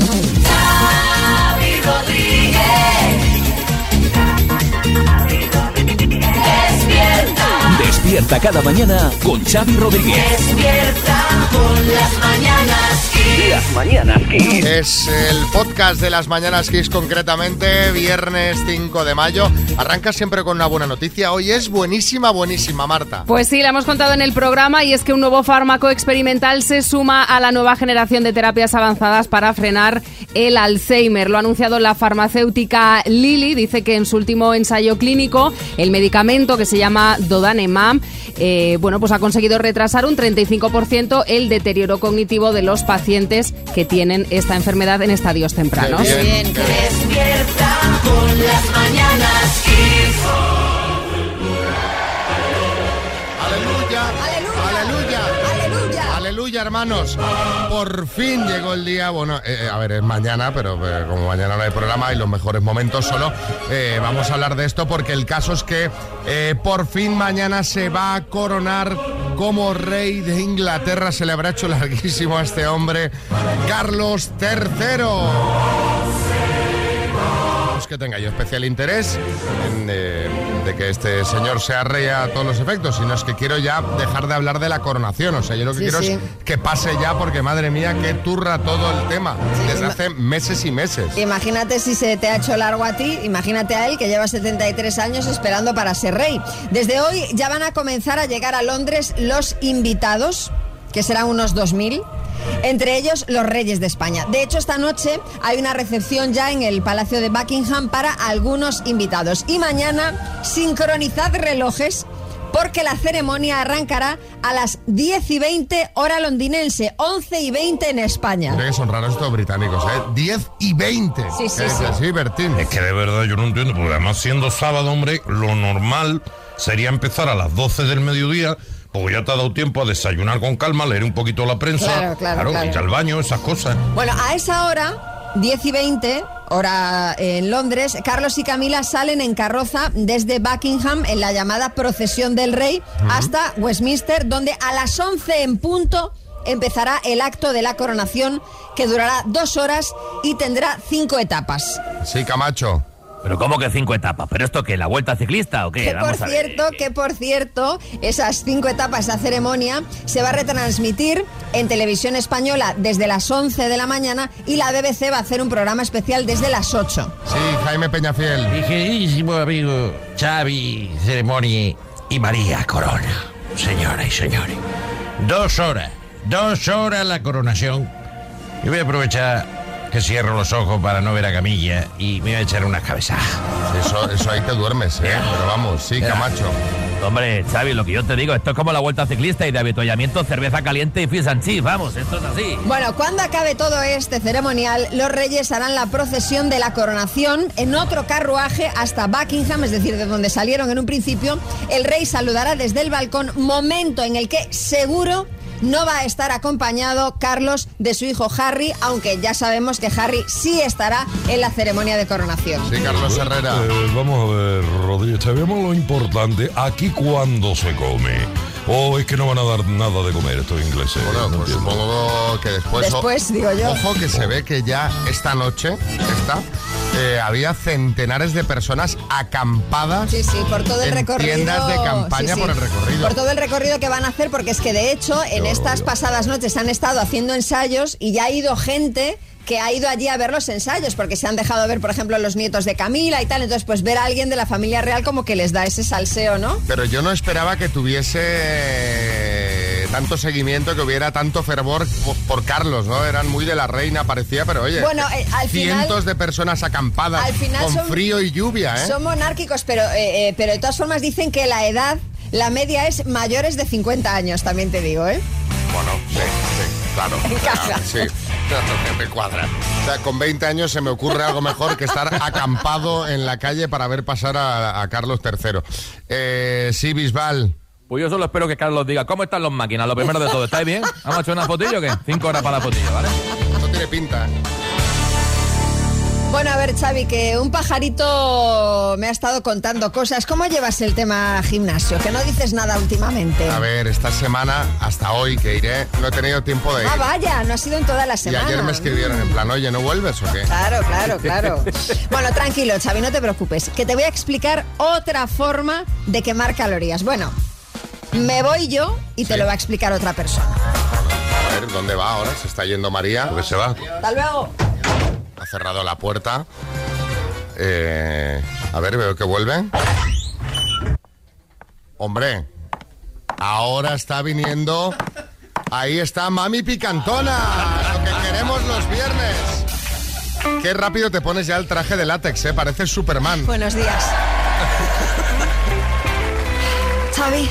Xavi Rodríguez. Despierta, Despierta cada mañana con Xavi Rodríguez. despierta con las mañanas. Las mañanas Kiss. Es el podcast de las Mañanas Kiss concretamente, viernes 5 de mayo. Arranca siempre con una buena noticia. Hoy es buenísima, buenísima, Marta. Pues sí, la hemos contado en el programa y es que un nuevo fármaco experimental se suma a la nueva generación de terapias avanzadas para frenar el Alzheimer. Lo ha anunciado la farmacéutica Lilly. Dice que en su último ensayo clínico el medicamento que se llama Dodanemam eh, bueno, pues ha conseguido retrasar un 35% el deterioro cognitivo de los pacientes que tienen esta enfermedad en estadios tempranos. Qué bien. Despierta con las mañanas Kiss. Hermanos. Por fin llegó el día. Bueno, eh, eh, a ver, es mañana, pero eh, como mañana no hay programa y los mejores momentos solo, vamos a hablar de esto porque el caso es que por fin mañana se va a coronar como rey de Inglaterra. Se le habrá hecho larguísimo a este hombre, Carlos III. Que tenga yo especial interés en, que este señor sea rey a todos los efectos, sino es que quiero ya dejar de hablar de la coronación. O sea, yo lo que Sí, quiero sí. es que pase ya, porque madre mía, que turra todo el tema desde hace meses y meses. Imagínate si se te ha hecho largo a ti, imagínate a él que lleva 73 años esperando para ser rey. Desde hoy ya van a comenzar a llegar a Londres los invitados, que serán unos 2.000. Entre ellos los reyes de España. De hecho, esta noche hay una recepción ya en el Palacio de Buckingham para algunos invitados. Y mañana, sincronizad relojes porque la ceremonia arrancará a las 10 y 20 hora londinense, 11 y 20 en España. Mira que son raros estos británicos, ¿eh? 10 y 20. Sí, sí. Sí, Bertín. Es que de verdad yo no entiendo, porque además siendo sábado, hombre, lo normal sería empezar a las 12 del mediodía, porque ya te ha dado tiempo a desayunar con calma, leer un poquito la prensa, Claro, claro, claro. ir al baño, esas cosas. Bueno, a esa hora, 10 y 20, hora en Londres, Carlos y Camila salen en carroza desde Buckingham en la llamada procesión del rey hasta Westminster, donde a las 11 en punto empezará el acto de la coronación que durará dos horas y tendrá cinco etapas. Sí, Camacho. Pero ¿cómo que cinco etapas? ¿Pero esto qué? ¿La vuelta ciclista o qué? Que por Vamos a ver. cierto, que por cierto, esas cinco etapas de la ceremonia se va a retransmitir en televisión española desde las 11 de la mañana y la BBC va a hacer un programa especial desde las 8. Sí, Jaime Peñafiel. Mi queridísimo amigo Xavi Ceremoni y María Corona, señoras y señores. Dos horas, dos horas la coronación. Yo voy a aprovechar que cierro los ojos para no ver a Camilla y me voy a echar unas cabezadas. Eso, eso ahí te duermes, ¿eh? Pero vamos, sí. Camacho. Hombre, Xavi, lo que yo te digo, esto es como la vuelta ciclista y de avituallamiento, cerveza caliente y fish and chips, vamos, esto es así. Bueno, cuando acabe todo este ceremonial, los reyes harán la procesión de la coronación en otro carruaje hasta Buckingham, es decir, de donde salieron en un principio. El rey saludará desde el balcón, momento en el que seguro no va a estar acompañado Carlos de su hijo Harry, aunque ya sabemos que Harry sí estará en la ceremonia de coronación. Sí, Carlos Herrera. Eh, vamos a ver, Rodríguez, sabemos lo importante. ¿Aquí cuándo se come? ¿O es que no van a dar nada de comer estos ingleses? Bueno, No pues entiendo. supongo que después... Después, digo yo. Ojo que se ve que ya esta noche, esta, eh, había centenares de personas acampadas Sí, sí, por todo el en recorrido. tiendas de campaña sí, sí. por el recorrido. Por todo el recorrido que van a hacer, porque es que de hecho en estas pasadas noches han estado haciendo ensayos y ya ha ido gente que ha ido allí a ver los ensayos, porque se han dejado ver, por ejemplo, los nietos de Camila y tal. Entonces, pues ver a alguien de la familia real como que les da ese salseo, ¿no? Pero yo no esperaba que tuviese tanto seguimiento, que hubiera tanto fervor por, Carlos, ¿no? Eran muy de la reina, parecía, pero oye, Bueno, eh, al final- cientos de personas acampadas al final con son- frío y lluvia, ¿eh? Son monárquicos, pero, eh, eh, pero de todas formas dicen que la edad, la media es mayores de 50 años, también te digo, ¿eh? Bueno, sí, sí, claro. Claro, sí, claro, me cuadra. O sea, con 20 años se me ocurre algo mejor que estar acampado en la calle para ver pasar a, a Carlos III. Eh, sí, Bisbal. Pues yo solo espero que Carlos diga, ¿cómo están los máquinas? Lo primero de todo, ¿estáis bien? ¿Vamos a echar una fotillo o qué? Cinco horas para la fotillo, ¿vale? No tiene pinta. ¿eh? Bueno, a ver, Xavi, que un pajarito me ha estado contando cosas. ¿Cómo llevas el tema gimnasio? Que no dices nada últimamente. A ver, esta semana, hasta hoy que iré, no he tenido tiempo de ir. Ah, vaya, no ha sido en toda la y semana. ayer me escribieron en plan, oye, ¿no vuelves o qué? Claro, claro, claro. Bueno, tranquilo, Xavi, no te preocupes, que te voy a explicar otra forma de quemar calorías. Bueno, me voy yo y te Sí. lo va a explicar otra persona. A ver, ¿dónde va ahora? Se está yendo María. Porque se va. Hasta luego. Cerrado la puerta. Eh, a ver, veo que vuelve. Hombre, ahora está viniendo. Ahí está Mami Picantona. Lo que queremos los viernes. Qué rápido te pones ya el traje de látex, ¿eh? Pareces Superman. Buenos días. Xavi.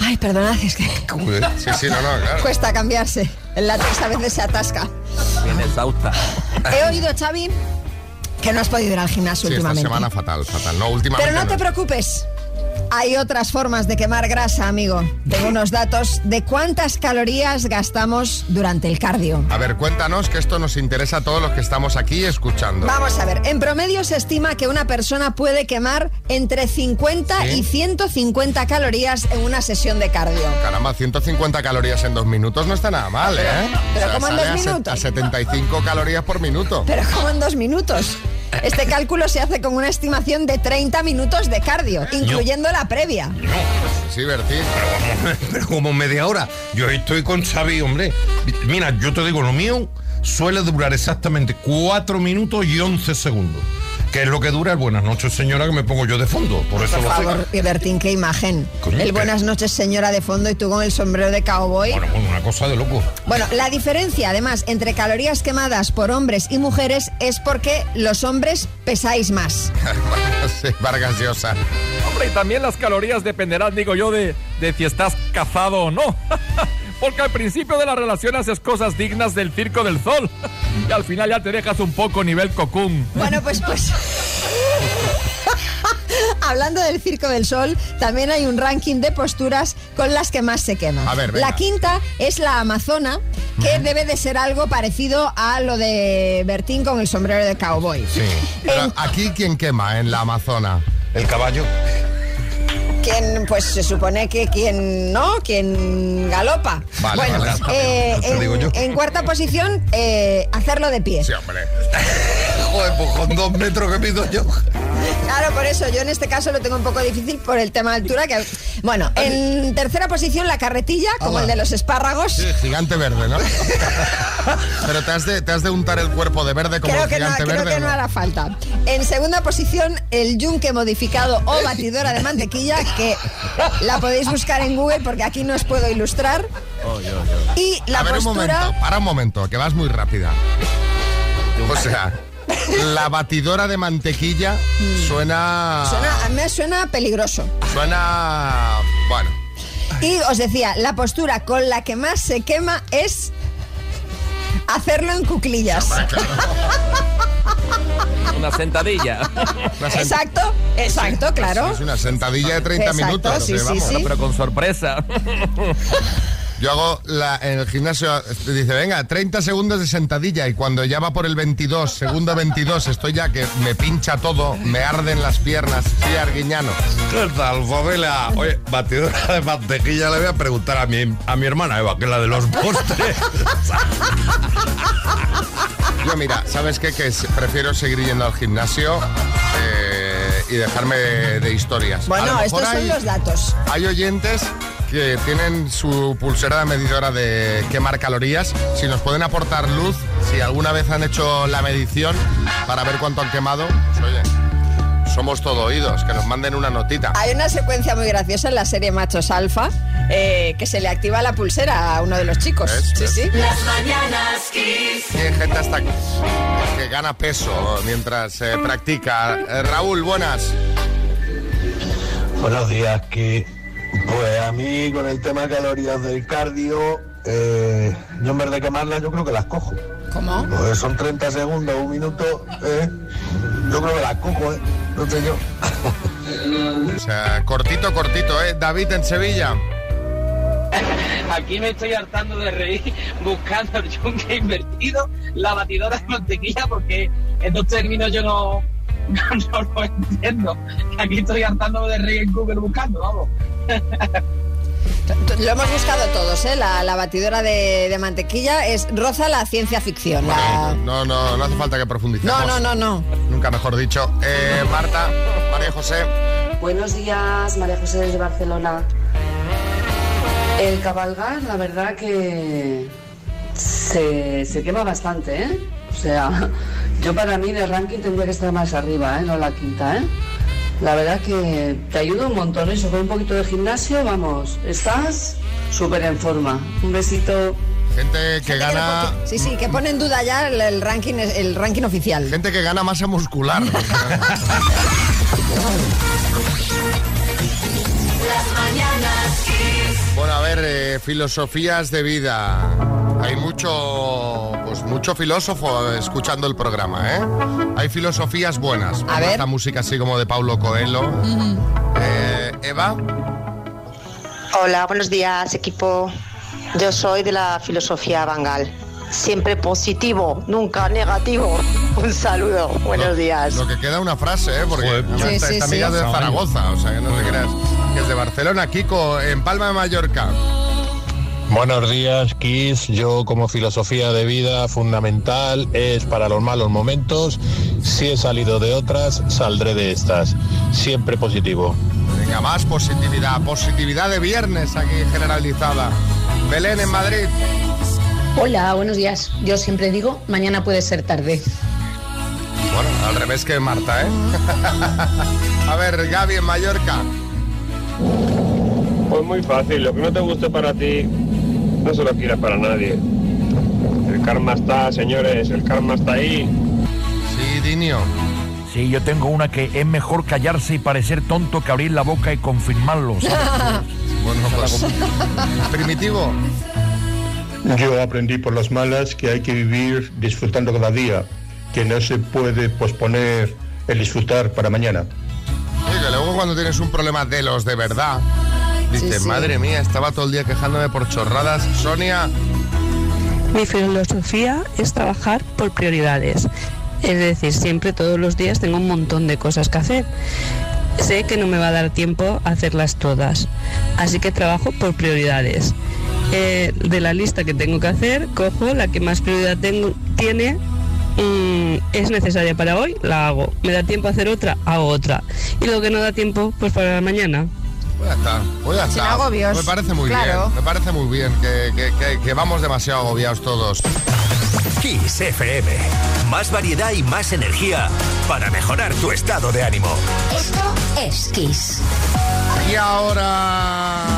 Ay, perdonad, es que Sí, sí, no, no, claro. cuesta cambiarse. El látex a veces se atasca. Bien exhausta. He oído, Xavi, que no has podido ir al gimnasio Sí, esta últimamente. semana fatal, fatal. No, últimamente. Pero no te preocupes. Hay otras formas de quemar grasa, amigo. Tengo unos datos de cuántas calorías gastamos durante el cardio. A ver, cuéntanos que esto nos interesa a todos los que estamos aquí escuchando. Vamos a ver, en promedio se estima que una persona puede quemar entre 50 ¿Sí? y 150 calorías en una sesión de cardio. Caramba, 150 calorías en dos minutos no está nada mal, ¿eh? pero ¿cómo en dos minutos? A 75 calorías por minuto. Pero como en dos minutos. Este cálculo se hace con una estimación de 30 minutos de cardio, incluyendo la previa. Sí, Bertín. Pero como media hora. Yo estoy con Xavi, hombre. Mira, yo te digo, lo mío suele durar exactamente 4 minutos y 11 segundos. Que es lo que dura el buenas noches, señora, que me pongo yo de fondo. Por eso Por lo favor, sé. Bertín, qué imagen. Coño, El ¿qué? buenas noches, señora de fondo, y tú con el sombrero de cowboy. Bueno, bueno, una cosa de loco. Bueno, la diferencia además entre calorías quemadas por hombres y mujeres es porque los hombres pesáis más. sí, Vargas Llosa. Hombre, y también las calorías dependerán, digo yo, de, de si estás casado o no. Porque al principio de la relación haces cosas dignas del circo del sol. Y al final ya te dejas un poco nivel cocún. Bueno, pues pues. Hablando del Circo del Sol, también hay un ranking de posturas con las que más se queman. A ver, venga. la quinta es la Amazona, que debe de ser algo parecido a lo de Bertín con el sombrero de cowboy. Sí. Pero En- aquí, ¿quién quema en la Amazona? El caballo. Quien, pues se supone que quien no, quien galopa. Vale, bueno, vale. eh, en, cuarta posición, eh, hacerlo de pie. Sí, hombre. Joder, pues con dos metros que pido yo. Claro, por eso yo en este caso lo tengo un poco difícil por el tema de altura. Que, bueno, en tercera posición la carretilla, como el de los espárragos. Sí, gigante verde, ¿no? Pero te has, de, te has de untar el cuerpo de verde como Creo el que, no, gigante creo verde. que no ¿no? hará falta. En segunda posición, el yunque modificado o batidora de mantequilla, que la podéis buscar en Google porque aquí no os puedo ilustrar. Y la A ver, un postura. momento, para un momento, que vas muy rápida. O sea, la batidora de mantequilla suena. Suena, a mí me suena peligroso. Suena. Bueno. Y os decía, la postura con la que más se quema es hacerlo en cuclillas. Una sentadilla. una Exacto, exacto, claro. Es una sentadilla de 30 Exacto, minutos. sí, sí, vamos. sí. Pero con sorpresa. Yo hago la, en el gimnasio, dice, venga, 30 segundos de sentadilla y cuando ya va por el 22, segundo 22, estoy ya que me pincha todo, me arden las piernas, sí, arguiñano. ¿Qué tal, familia? Oye, batidora de mantequilla le voy a preguntar a mi, a mi hermana Eva, que es la de los postres. Yo mira, ¿sabes qué? Que prefiero seguir yendo al gimnasio eh, y dejarme de, historias. Bueno, estos son hay- los datos. Hay oyentes que tienen su pulsera medidora de quemar calorías. Si nos pueden aportar luz, si alguna vez han hecho la medición para ver cuánto han quemado, pues oye, somos todo oídos, que nos manden una notita. Hay una secuencia muy graciosa en la serie Machos Alfa eh, que se le activa la pulsera a uno de los chicos. ¿Ves? Sí, ¿Ves? sí. Las mañanas Kiss. Hay gente hasta que gana peso mientras practica. Eh, Raúl, buenas. Buenos días, que pues a mí con el tema de calorías del cardio, eh, yo en vez de quemarlas, yo creo que las cojo. ¿Cómo? Pues son 30 segundos, un minuto, eh, yo creo que las cojo, eh, no sé yo. O sea, cortito, cortito, ¿eh? David en Sevilla. Aquí me estoy hartando de reír buscando el yunque invertido, la batidora de mantequilla, porque estos términos yo no, no, los entiendo. Aquí estoy hartando de reír en Google buscando, vamos. Lo hemos buscado todos, ¿eh? La, la batidora de, de mantequilla es roza la ciencia ficción. la- No, no, no hace falta que profundicemos. No, no, no, no. Nunca mejor dicho. Eh, Marta, María José. Buenos días, María José desde Barcelona. El cabalgar, la verdad que se, se quema bastante, ¿eh? O sea, yo para mí de ranking tendría que estar más arriba, ¿eh? No la quinta, ¿eh? La verdad que te ayuda un montón eso, con un poquito de gimnasio, vamos, estás súper en forma. Un besito. Gente que gana. Sí, sí, que pone en duda ya el, el ranking, el ranking oficial. Gente que gana masa muscular. Bueno, a ver, eh, filosofías de vida. Hay mucho, pues mucho filósofo escuchando el programa, ¿eh? Hay filosofías buenas. A ver. Esta música así como de Paulo Coelho. Eh, Eva, Hola, buenos días, equipo. Yo soy de la filosofía Bangal. Siempre positivo, nunca negativo. Un saludo, buenos días. lo que queda una frase, ¿eh? Porque Sí, esta, sí, esta sí. amiga es de Zaragoza, o sea, que no te creas que es de Barcelona. Kiko, en Palma de Mallorca. Buenos días, Kiss. Yo como filosofía de vida fundamental es para los malos momentos. Si he salido de otras, saldré de estas. Siempre positivo. Venga, más positividad. Positividad de viernes aquí generalizada. Belén en Madrid. Hola, buenos días. Yo siempre digo, mañana puede ser tarde. Bueno, al revés que Marta, ¿eh? A ver, Gaby en Mallorca. Pues muy fácil, lo que no te guste para ti, no se lo quieras para nadie. El karma está, señores, el karma está ahí. Sí, Dinio. Sí, yo tengo una que es mejor callarse y parecer tonto que abrir la boca y confirmarlo. ¿sabes? Bueno, pues, primitivo. Yo aprendí por las malas que hay que vivir disfrutando cada día, que no se puede posponer el disfrutar para mañana. Que luego cuando tienes un problema de los de verdad, dices, Sí, sí. madre mía, estaba todo el día quejándome por chorradas. Sonia, Mi filosofía es trabajar por prioridades. Es decir, siempre todos los días tengo un montón de cosas que hacer. Sé que no me va a dar tiempo a hacerlas todas. Así que trabajo por prioridades. Eh, de la lista que tengo que hacer, cojo la que más prioridad tengo, tiene. mm, es necesaria para hoy, la hago. Me da tiempo a hacer otra, hago otra. Y lo que no da tiempo, pues para mañana. pues ya está. Pues ya Sin está. agobios. Me parece muy Claro. bien. Me parece muy bien que, que- que- que vamos demasiado agobiados todos. Kiss FM. Más variedad y más energía para mejorar tu estado de ánimo. Esto es Kiss. Y ahora.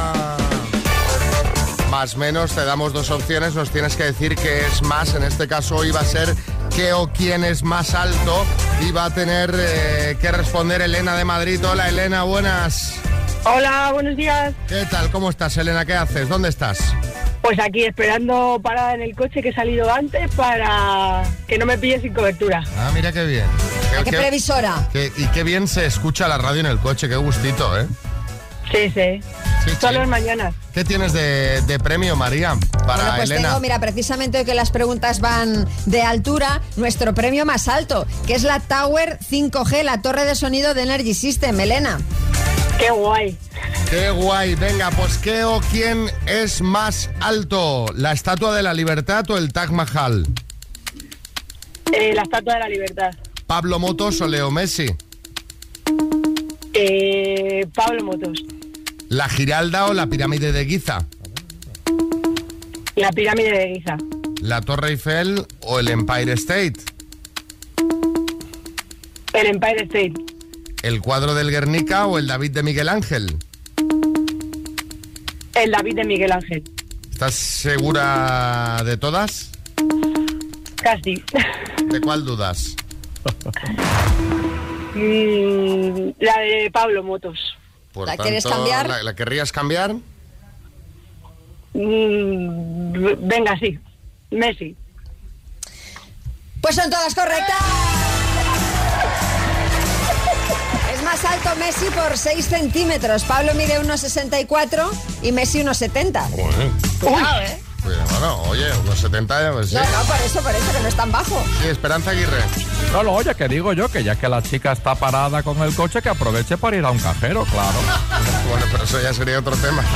Más menos, te damos dos opciones, nos tienes que decir qué es más. En este caso hoy va a ser qué o quién es más alto. Y va a tener eh, que responder Elena de Madrid. Hola Elena, buenas. Hola, buenos días. ¿Qué tal? ¿Cómo estás, Elena? ¿Qué haces? ¿Dónde estás? Pues aquí esperando parada en el coche que he salido antes para que no me pille sin cobertura. Ah, mira qué bien. ¿Qué previsora? qué- y qué bien se escucha la radio en el coche, qué gustito, ¿eh? Sí, sí. Todas las mañanas. ¿Qué tienes de, de premio, María, para Bueno, pues Elena? tengo, mira, precisamente que las preguntas van de altura, nuestro premio más alto, que es la Tower 5G, la torre de sonido de Energy System, Elena. Qué guay. Qué guay, venga, pues ¿qué o quién es más alto? ¿La Estatua de la Libertad o el Taj Mahal? Eh, la Estatua de la Libertad. ¿Pablo Motos o Leo Messi? Eh, Pablo Motos. ¿La Giralda o la Pirámide de Giza? La pirámide de Giza. ¿La Torre Eiffel o el Empire State? El Empire State. ¿El cuadro del Guernica o el David de Miguel Ángel? El David de Miguel Ángel. ¿Estás segura de todas? Casi. ¿De cuál dudas? Mm, la de Pablo Motos. Por ¿La quieres cambiar? ¿la, la querrías cambiar? Mm, venga, sí. Messi. Pues son todas correctas. Es más alto Messi por 6 centímetros. Pablo mide 1,64 y Messi 1,70. Cuidado, ¿eh? Pues, bueno, oye, unos 70, pues sí. No, no, por eso, por eso, que no es tan bajo. Sí, Esperanza Aguirre. No, no, oye, que digo yo que ya que la chica está parada con el coche, que aproveche para ir a un cajero, claro. Bueno, pero eso ya sería otro tema.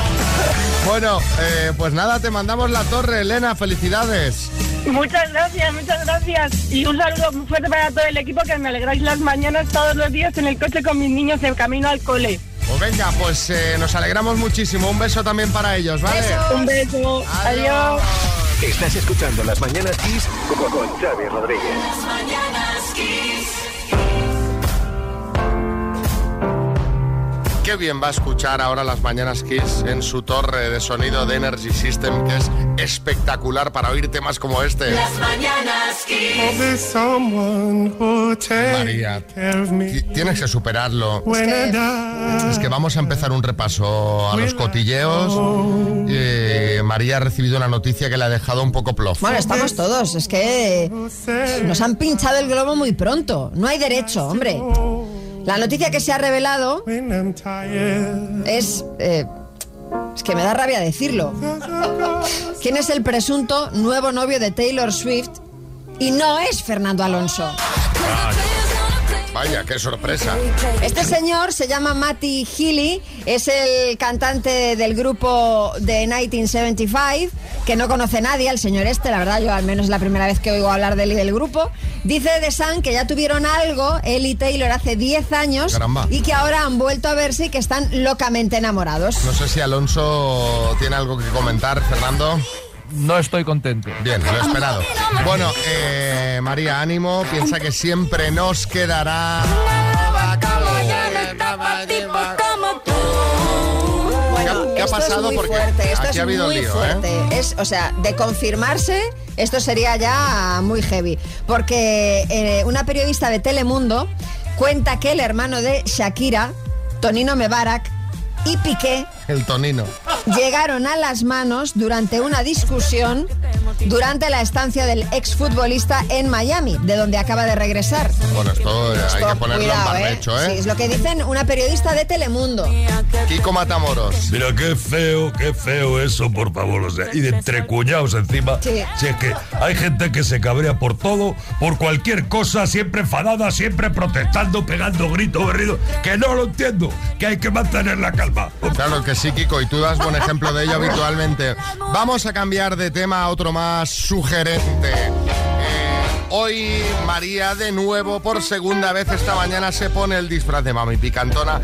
Bueno, eh, pues nada, te mandamos la torre, Elena, felicidades. Muchas gracias, muchas gracias. Y un saludo muy fuerte para todo el equipo que me alegráis las mañanas todos los días en el coche con mis niños en camino al cole. Pues venga, pues eh, nos alegramos muchísimo. Un beso también para ellos, ¿vale? Un beso. Adiós. Estás escuchando Las Mañanas Kiss con, con Xavi Rodríguez. Las mañanas Kiss. Qué bien va a escuchar ahora las mañanas Kiss en su torre de sonido de Energy System, que es espectacular para oír temas como este. Las mañanas Kiss. María, ti- tienes que superarlo. Es que vamos a empezar un repaso a los cotilleos. Eh, María ha recibido una noticia que le ha dejado un poco plof. Bueno, estamos todos. Es que nos han pinchado el globo muy pronto. No hay derecho, hombre. La noticia que se ha revelado es... eh, es que me da rabia decirlo. ¿Quién es el presunto nuevo novio de Taylor Swift? Y no es Fernando Alonso. Vaya, qué sorpresa. Este señor se llama Matty Healy, es el cantante del grupo de 1975, que no conoce nadie, al señor este, la verdad, yo al menos es la primera vez que oigo hablar de él y del grupo. Dice The Sun que ya tuvieron algo, él y Taylor, hace 10 años, Caramba. y que ahora han vuelto a verse y que están locamente enamorados. No sé si Alonso tiene algo que comentar, Fernando. No estoy contento. Bien, lo he esperado. Bueno, eh, María, ánimo, piensa que siempre nos quedará. Bueno, ¿Qué ha esto pasado? Es muy Porque fuerte, esto aquí es ha habido muy lío, ¿eh? fuerte. Es, o sea, de confirmarse, esto sería ya muy heavy. Porque eh, una periodista de Telemundo cuenta que el hermano de Shakira, Tonino Mebarak y Piqué El tonino. llegaron a las manos durante una discusión durante la estancia del exfutbolista en Miami, de donde acaba de regresar. Bueno, esto, eh, hay que ponerlo cuidado, en ¿eh? barbecho, Sí, ¿eh? es lo que dicen una periodista de Telemundo. Kiko Matamoros. Mira, qué feo, qué feo eso, por favor. O sea, y de entre cuñados encima. Sí. Si es que hay gente que se cabrea por todo, por cualquier cosa, siempre enfadada, siempre protestando, pegando gritos, berridos. Que no lo entiendo, que hay que mantener la calma. Claro que sí, Kiko, y tú das buen ejemplo de ello habitualmente. Vamos a cambiar de tema a otro más sugerente. Eh, hoy María de nuevo, por segunda vez esta mañana, se pone el disfraz de mami picantona.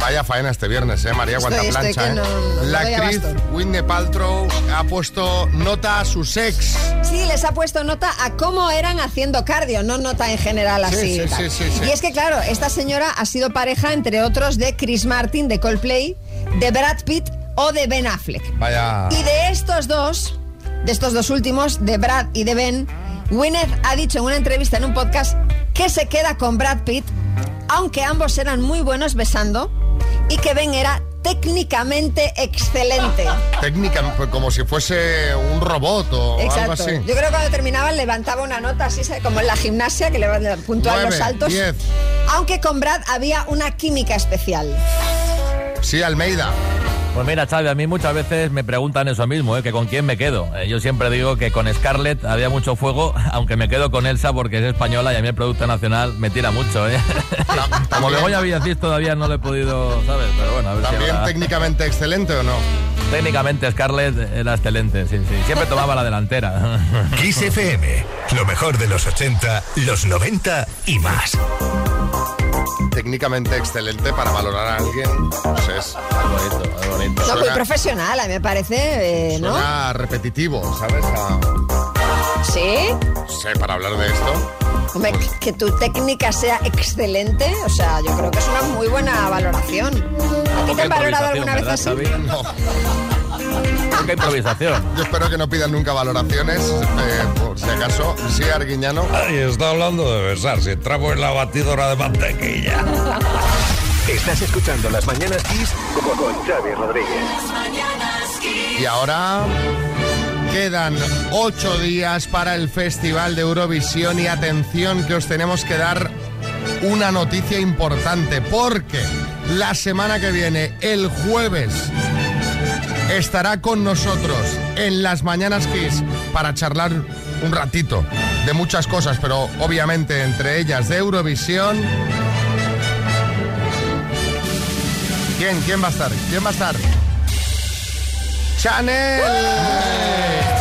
Vaya faena este viernes, ¿eh, María? Cuánta Estoy- estoy plancha, que ¿eh? no- no La actriz. Whitney Paltrow ha puesto nota a su sex. Sí, les ha puesto nota a cómo eran haciendo cardio, no nota en general Sí, así. sí. Y es que, claro, esta señora ha sido pareja, entre otros, de Chris Martin, de Coldplay, de Brad Pitt o de Ben Affleck. Vaya. Y de estos dos, de estos dos últimos, de Brad y de Ben, Gwyneth ha dicho en una entrevista en un podcast que se queda con Brad Pitt, aunque ambos eran muy buenos besando, y que Ben era técnicamente excelente. Técnica, pues, como si fuese un robot o algo Exacto. así. Yo creo que cuando terminaban levantaba una nota así, como en la gimnasia, que levanta puntual los saltos. diez. Aunque con Brad había una química especial. Sí, Almeida. Pues mira, Xavi, a mí muchas veces me preguntan eso mismo, ¿eh? que con quién me quedo. Eh, yo siempre digo que con Scarlett había mucho fuego, aunque me quedo con Elsa porque es española y a mí el Producto Nacional me tira mucho. ¿eh? Como luego ya Villacís todavía no lo he podido, ¿sabes? Pero bueno, a ver si ¿También ahora- técnicamente excelente o no? Técnicamente Scarlett era excelente, sí, sí. Siempre tomaba la delantera. Kiss FM, lo mejor de los 80, los 90 y más. Técnicamente excelente para valorar a alguien. Pues es bonito, es bonito. No, muy profesional, a mí me parece, eh, ¿no? Suena repetitivo, ¿sabes? A- Sí. sé, para hablar de esto. Hombre, que- que tu técnica sea excelente, o sea, yo creo que es una muy buena valoración. ¿A ti te han valorado alguna vez así? No. Poca improvisación. Yo espero que no pidan nunca valoraciones, eh, por si acaso. Sí, Arguiñano. Ay, está hablando de besar. Si entramos en la batidora de mantequilla. Estás escuchando Las Mañanas Kiss con, Xavi Rodríguez. Y ahora quedan ocho días para el Festival de Eurovisión y atención que os tenemos que dar una noticia importante porque la semana que viene, el jueves, estará con nosotros en las Mañanas Kiss para charlar un ratito de muchas cosas, pero obviamente entre ellas de Eurovisión. ¿Quién? ¿Quién va a estar? ¿Quién va a estar? Chanel.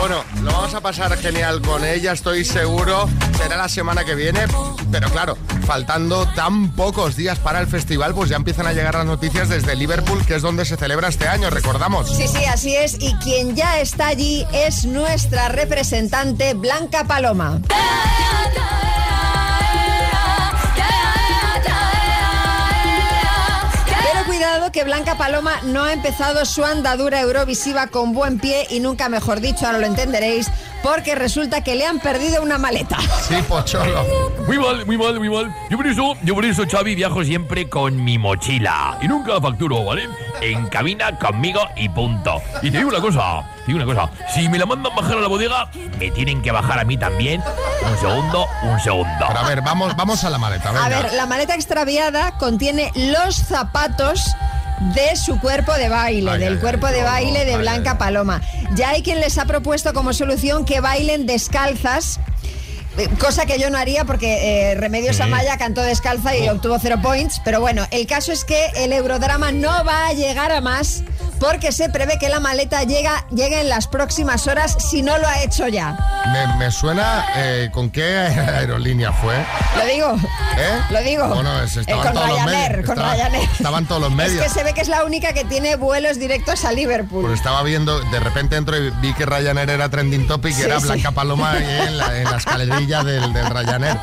Bueno, lo vamos a pasar genial con ella, estoy seguro. Será la semana que viene, pero claro, faltando tan pocos días para el festival, pues ya empiezan a llegar las noticias desde Liverpool, que es donde se celebra este año, recordamos. Sí, sí, así es. Y quien ya está allí es nuestra representante Blanca Paloma. Cuidado que Blanca Paloma no ha empezado su andadura eurovisiva con buen pie y nunca mejor dicho, ahora lo entenderéis, porque resulta que le han perdido una maleta. Sí, pocholo. Muy mal, muy mal, muy mal. Yo por eso, yo por eso, Xavi, viajo siempre con mi mochila. Y nunca facturo, ¿vale? En cabina conmigo y punto. Y te digo una cosa, digo una cosa. Si me la mandan bajar a la bodega, me tienen que bajar a mí también. Un segundo, un segundo. Pero a ver, vamos, vamos a la maleta, venga. A ver, la maleta extraviada contiene los zapatos de su cuerpo de baile, del cuerpo de baile de Blanca Paloma. Ya hay quien les ha propuesto como solución que bailen descalzas. eh, Cosa que yo no haría porque eh, Remedios Amaya cantó descalza y obtuvo cero points. Pero bueno, el caso es que el Eurodrama no va a llegar a más porque se prevé que la maleta llega, llegue en las próximas horas si no lo ha hecho ya. Me, me suena eh, con qué aerolínea fue. Lo digo. ¿Eh? Lo digo. Bueno, es- Eh, estaban con todos los Ryanair, medios. con Estaba- Ryanair. Estaban todos los medios. Es que se ve que es la única que tiene vuelos directos a Liverpool. Pues estaba viendo, de repente entro y vi que Ryanair era trending topic y Sí, era sí. Blanca Paloma ahí en la, en la escalerilla del, del Ryanair.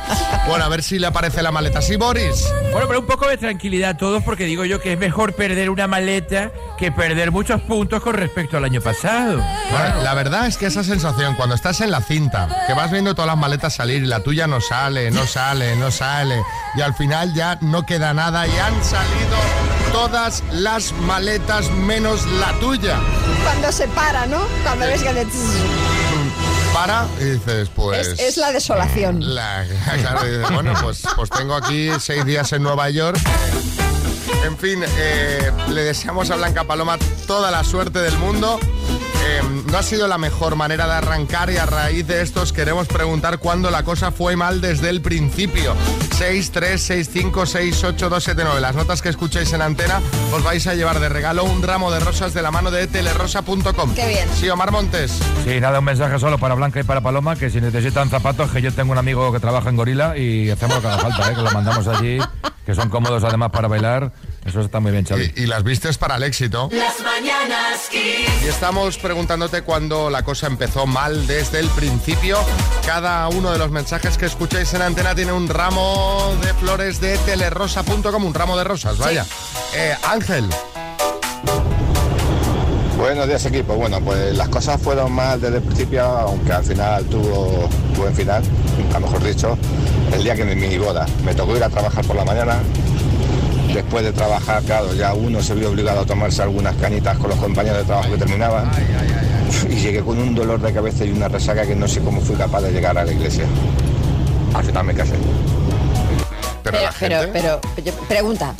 Bueno, a ver si le aparece la maleta. Sí, Boris. Bueno, pero un poco de tranquilidad a todos porque digo yo que es mejor perder una maleta que perder muchos puntos con respecto al año pasado. Bueno, la verdad es que esa sensación, cuando estás en la cinta, que vas viendo todas las maletas salir y la tuya no sale, no sale, no sale, y al final ya no queda nada y han salido todas las maletas menos la tuya. Cuando se para, ¿no? Cuando ves que tss. Para y dices, pues... es, es la desolación. La- claro, bueno, pues, pues tengo aquí seis días en Nueva York. En fin, eh, le deseamos a Blanca Paloma toda la suerte del mundo. No ha sido la mejor manera de arrancar y a raíz de esto os queremos preguntar cuándo la cosa fue mal desde el principio. 6, 3, 6, 5, 6, 8, 2, 7, 9. Las notas que escucháis en antena os vais a llevar de regalo un ramo de rosas de la mano de telerosa.com. Qué bien. Sí, Omar Montes. Sí, nada, un mensaje solo para Blanca y para Paloma, que si necesitan zapatos, que yo tengo un amigo que trabaja en Gorila y hacemos lo que haga falta, ¿eh? que lo mandamos allí, que son cómodos además para bailar. Eso está muy bien, Xavi. Y, y las vistes para el éxito. Las mañanas Kiss. Y estamos preguntándote cuándo la cosa empezó mal desde el principio. Cada uno de los mensajes que escucháis en antena tiene un ramo de flores de telerosa.com, un ramo de rosas, vaya. Eh, Ángel. Buenos días equipo. Bueno, pues las cosas fueron mal desde el principio, aunque al final tuvo buen final, nunca mejor dicho, el día que mi, mi boda. Me tocó ir a trabajar por la mañana. Después de trabajar, claro, ya uno se vio obligado a tomarse algunas canitas con los compañeros de trabajo que terminaban. Y llegué con un dolor de cabeza y una resaca que no sé cómo fui capaz de llegar a la iglesia. Al final me casé. Pero, Pero, pero, yo- pregunta.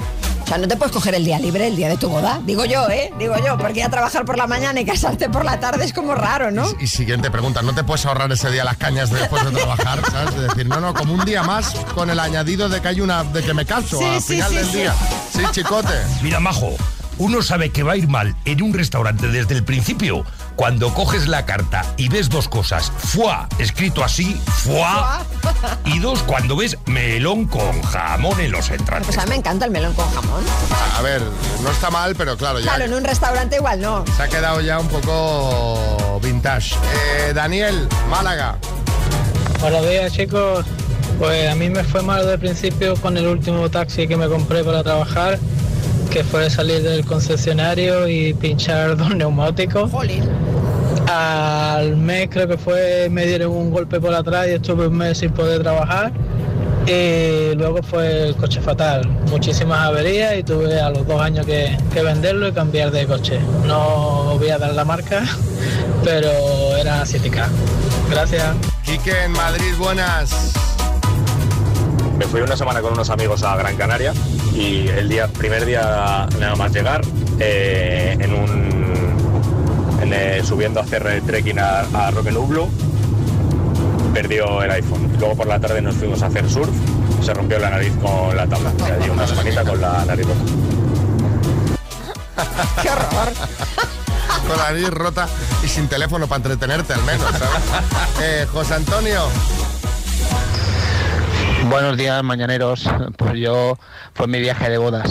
O sea, no te puedes coger el día libre, el día de tu boda. Digo yo, ¿eh? Digo yo, porque ir a trabajar por la mañana y casarte por la tarde es como raro, ¿no? Y siguiente pregunta, ¿no te puedes ahorrar ese día las cañas de después de trabajar? ¿Sabes? Es decir, no, no, como un día más con el añadido de que hay una, de que me caso Sí, al sí, final sí, del sí. día. Sí, chicote. Mira, Majo, uno sabe que va a ir mal en un restaurante desde el principio cuando coges la carta y ves dos cosas. Foie, escrito así, foie. Y dos, cuando ves melón con jamón en los entrantes. Pues a mí me encanta el melón con jamón. A ver, no está mal, pero claro, ya Claro, en un restaurante igual no. se ha quedado ya un poco vintage. Eh, Daniel, Málaga. Buenos días chicos, pues a mí me fue mal de principio con el último taxi que me compré para trabajar, que fue salir del concesionario y pinchar dos neumáticos. Al mes creo que fue, me dieron un golpe por atrás y estuve un mes sin poder trabajar. Y luego fue el coche fatal, muchísimas averías y tuve a los dos años que, que venderlo y cambiar de coche. No voy a dar la marca, pero era 7K. Gracias. Quique en Madrid, buenas. Me fui una semana con unos amigos a Gran Canaria y el día, primer día nada más llegar, eh, en un, en, eh, subiendo a hacer el trekking a, a Roque Nublo, perdió el iPhone. Luego por la tarde nos fuimos a hacer surf, se rompió la nariz con la tabla. Y allí una semanita con la nariz rota. ¡Qué horror! Con la nariz rota y sin teléfono para entretenerte al menos, ¿sabes? Eh, José Antonio. Buenos días, mañaneros. Pues yo fue mi viaje de bodas.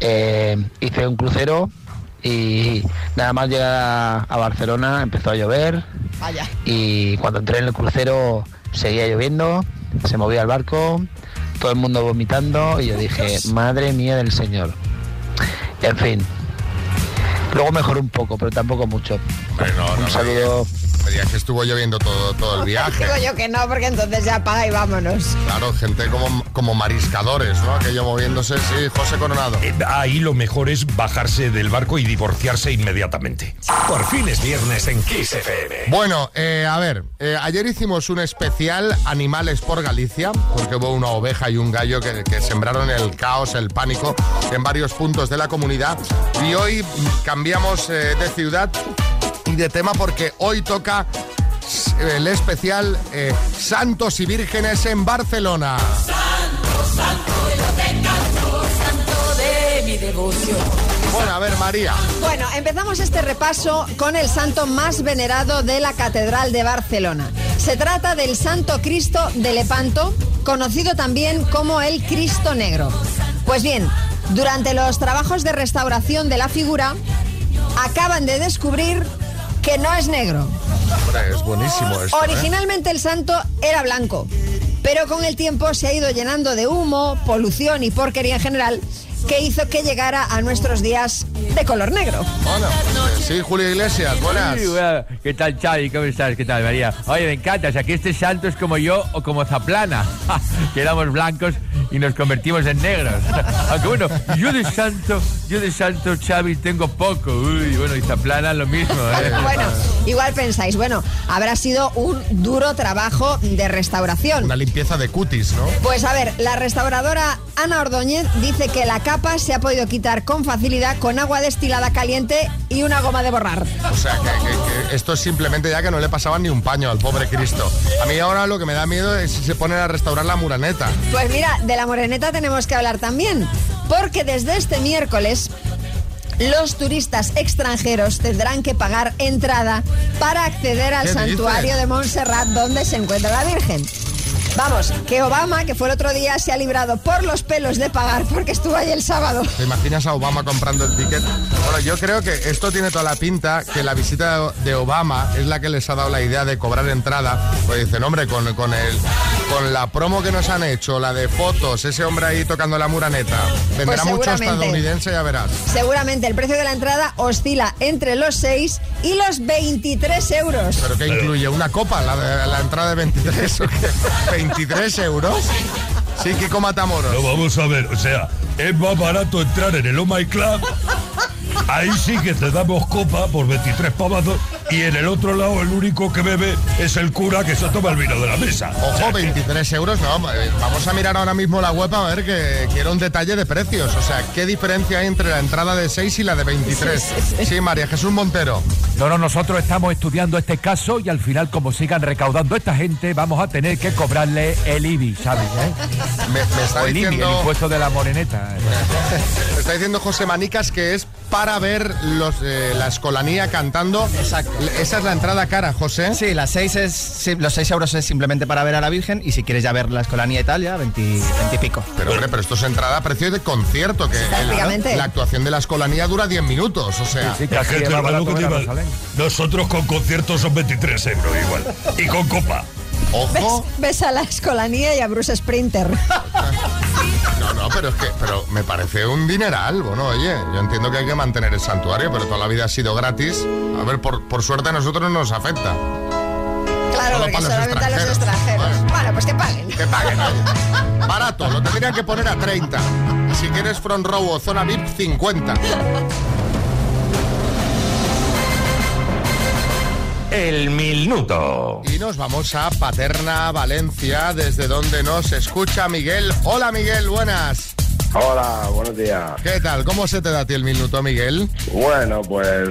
Eh, hice un crucero y nada más llegar a, a Barcelona empezó a llover Vaya. y cuando entré en el crucero seguía lloviendo, se movía el barco, todo el mundo vomitando y yo dije, madre mía del Señor. En fin. Luego mejoró un poco, pero tampoco mucho. un saludo. Me digas que estuvo lloviendo todo, todo el viaje. Digo yo que no, porque entonces ya apaga y vámonos. Claro, gente como, como mariscadores, ¿no? Aquello moviéndose, sí, José Coronado. Eh, Ahí lo mejor es bajarse del barco y divorciarse inmediatamente. Por fin es viernes en Kiss FM. Bueno, eh, a ver, eh, ayer hicimos un especial Animales por Galicia, porque hubo una oveja y un gallo que, que sembraron el caos, el pánico en varios puntos de la comunidad. Y hoy cambiamos eh, de ciudad y de tema porque hoy toca el especial eh, Santos y Vírgenes en Barcelona. Santo, santo, yo te canto, santo de mi devoción. Bueno, a ver, María. Bueno, empezamos este repaso con el santo más venerado de la Catedral de Barcelona. Se trata del Santo Cristo de Lepanto, conocido también como el Cristo Negro. Pues bien, durante los trabajos de restauración de la figura, acaban de descubrir que no es negro. Hombre, es buenísimo esto. ¿eh? Originalmente el santo era blanco, pero con el tiempo se ha ido llenando de humo, polución y porquería en general, que hizo que llegara a nuestros días de color negro. Bueno, sí, Julio Iglesias, buenas. Sí, bueno, ¿Qué tal, Xavi? ¿Cómo estás? ¿Qué tal, María? Oye, me encanta. O sea, que este santo es como yo o como Zaplana, que éramos blancos y nos convertimos en negros. Aunque bueno, yo de santo, yo de santo, Xavi, tengo poco. Uy, bueno, y Zaplana lo mismo, ¿eh? Bueno, igual pensáis, bueno, habrá sido un duro trabajo de restauración. Una limpieza de cutis, ¿no? Pues a ver, la restauradora Ana Ordóñez dice que la capa se ha podido quitar con facilidad con agua destilada caliente y una goma de borrar. O sea, que, que- que esto es simplemente ya que no le pasaba ni un paño al pobre Cristo. A mí ahora lo que me da miedo es si se ponen a restaurar la muraneta. Pues mira, de la moreneta tenemos que hablar también, porque desde este miércoles los turistas extranjeros tendrán que pagar entrada para acceder al ¿Qué santuario de Montserrat donde se encuentra la Virgen. Vamos, que Obama, que fue el otro día, se ha librado por los pelos de pagar porque estuvo ahí el sábado. ¿Te imaginas a Obama comprando el ticket? Bueno, yo creo que esto tiene toda la pinta que la visita de Obama es la que les ha dado la idea de cobrar entrada. Pues dicen, hombre, con, con, el, con la promo que nos han hecho, la de fotos, ese hombre ahí tocando la muraneta, vendrá Pues mucho estadounidense, ya verás. Seguramente el precio de la entrada oscila entre los 6 y los 23 euros. ¿Pero qué incluye? ¿Una copa? ¿La, de- la entrada de 23 o qué? ¿23 euros? Sí, Kiko Matamoros. No, vamos a ver, o sea, es más barato entrar en el Oh My Club. Ahí sí que te damos copa por 23 pavazos y en el otro lado el único que bebe es el cura que se toma el vino de la mesa. Ojo, 23 euros, no, vamos a mirar ahora mismo la web a ver que quiero un detalle de precios. O sea, ¿qué diferencia hay entre la entrada de 6 y la de 23? Sí, María Jesús Montero. No, no, nosotros estamos estudiando este caso y al final, como sigan recaudando esta gente, vamos a tener que cobrarle el IBI, ¿sabes? eh? Me, me está O el IBI, el diciendo, impuesto de la moreneta. me está diciendo José Manicas que es para ver los, eh, la escolanía cantando. Exacto. Esa es la entrada cara, José. Sí, las seis es, sí, los 6 euros es simplemente para ver a la Virgen y si quieres ya ver la escolanía y tal, ya 20, 20 y pico. Pero hombre, pero esto es entrada a precio de concierto, que prácticamente. la, la actuación de la escolanía dura 10 minutos, o sea... Es que es verdad lo que te iba a- Nosotros con conciertos son 23 euros igual. Y con copa. ¿Ves, ves a la escolanía y a Bruce Sprinter. No, no, pero es que pero me parece un dineral. Bueno, oye, yo entiendo que hay que mantener el santuario, pero toda la vida ha sido gratis. A ver, por, por suerte a nosotros no nos afecta. Claro, Solo porque solamente a los extranjeros. Bueno, pues que paguen. Que paguen, oye. Barato, lo tendrían que poner a 30. Y si quieres front row o zona VIP, 50. El minuto. Y nos vamos a Paterna, Valencia, desde donde nos escucha Miguel. Hola Miguel, buenas. Hola, buenos días. ¿Qué tal? ¿Cómo se te da a ti el minuto, Miguel? Bueno, pues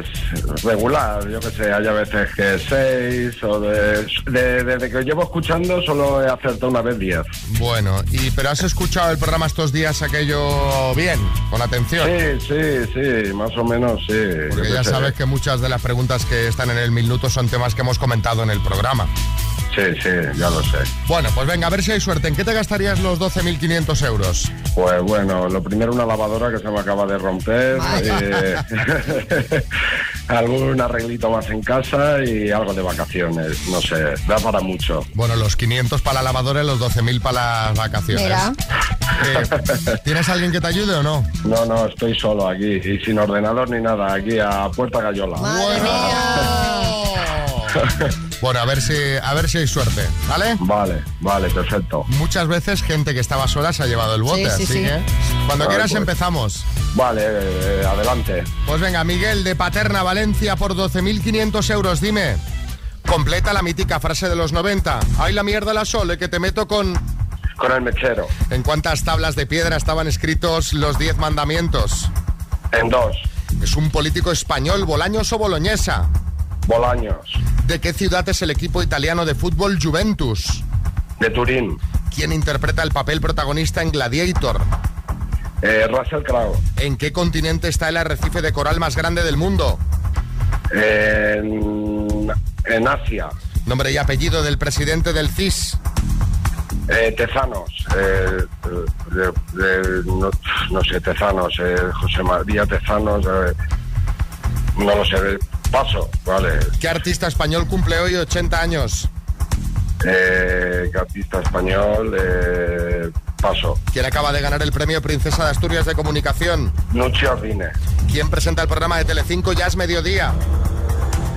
regular, yo que sé, hay a veces que seis o de, de- desde que llevo escuchando solo he acertado una vez diez. Bueno, y pero has escuchado el programa estos días aquello bien, con atención. Sí, sí, sí, más o menos sí. Porque ya sé. sabes que muchas de las preguntas que están en el minuto son temas que hemos comentado en el programa. Sí, sí, ya lo sé. Bueno, pues venga, a ver si hay suerte. ¿En qué te gastarías los 12.500 euros? Pues bueno, lo primero una lavadora que se me acaba de romper, eh, algún arreglito más en casa y algo de vacaciones, no sé, da para mucho. Bueno, los 500 para la lavadora y los 12.000 para las vacaciones. Mira. Eh, ¿Tienes alguien que te ayude o no? No, no, estoy solo aquí y sin ordenador ni nada, aquí a puerta gallola. Bueno, a ver si a ver si hay suerte, ¿vale? Vale, vale, perfecto. Muchas veces gente que estaba sola se ha llevado el bote, Sí, sí, así sí. que cuando Vale, quieras pues. empezamos. Vale, eh, adelante. Pues venga, Miguel de Paterna, Valencia, por 12.500 euros, dime. Completa la mítica frase de los 90. Ay, la mierda la sole que te meto con... Con el mechero. ¿En cuántas tablas de piedra estaban escritos los 10 mandamientos? En dos. ¿Es un político español, Bolaños o Boloñesa? Bolaños. ¿De qué ciudad es el equipo italiano de fútbol Juventus? De Turín. ¿Quién interpreta el papel protagonista en Gladiator? Eh, Russell Crowe. ¿En qué continente está el arrecife de coral más grande del mundo? En, en Asia. Nombre y apellido del presidente del CIS. Eh, Tezanos. eh, de- de- no, no sé, Tezanos. eh, José María Tezanos. eh, no lo sé. Paso, vale. ¿Qué artista español cumple hoy 80 años? Eh, ¿qué artista español. eh, paso. ¿Quién acaba de ganar el premio Princesa de Asturias de Comunicación? Nucci Ordine. ¿Quién presenta el programa de Telecinco Ya es Mediodía?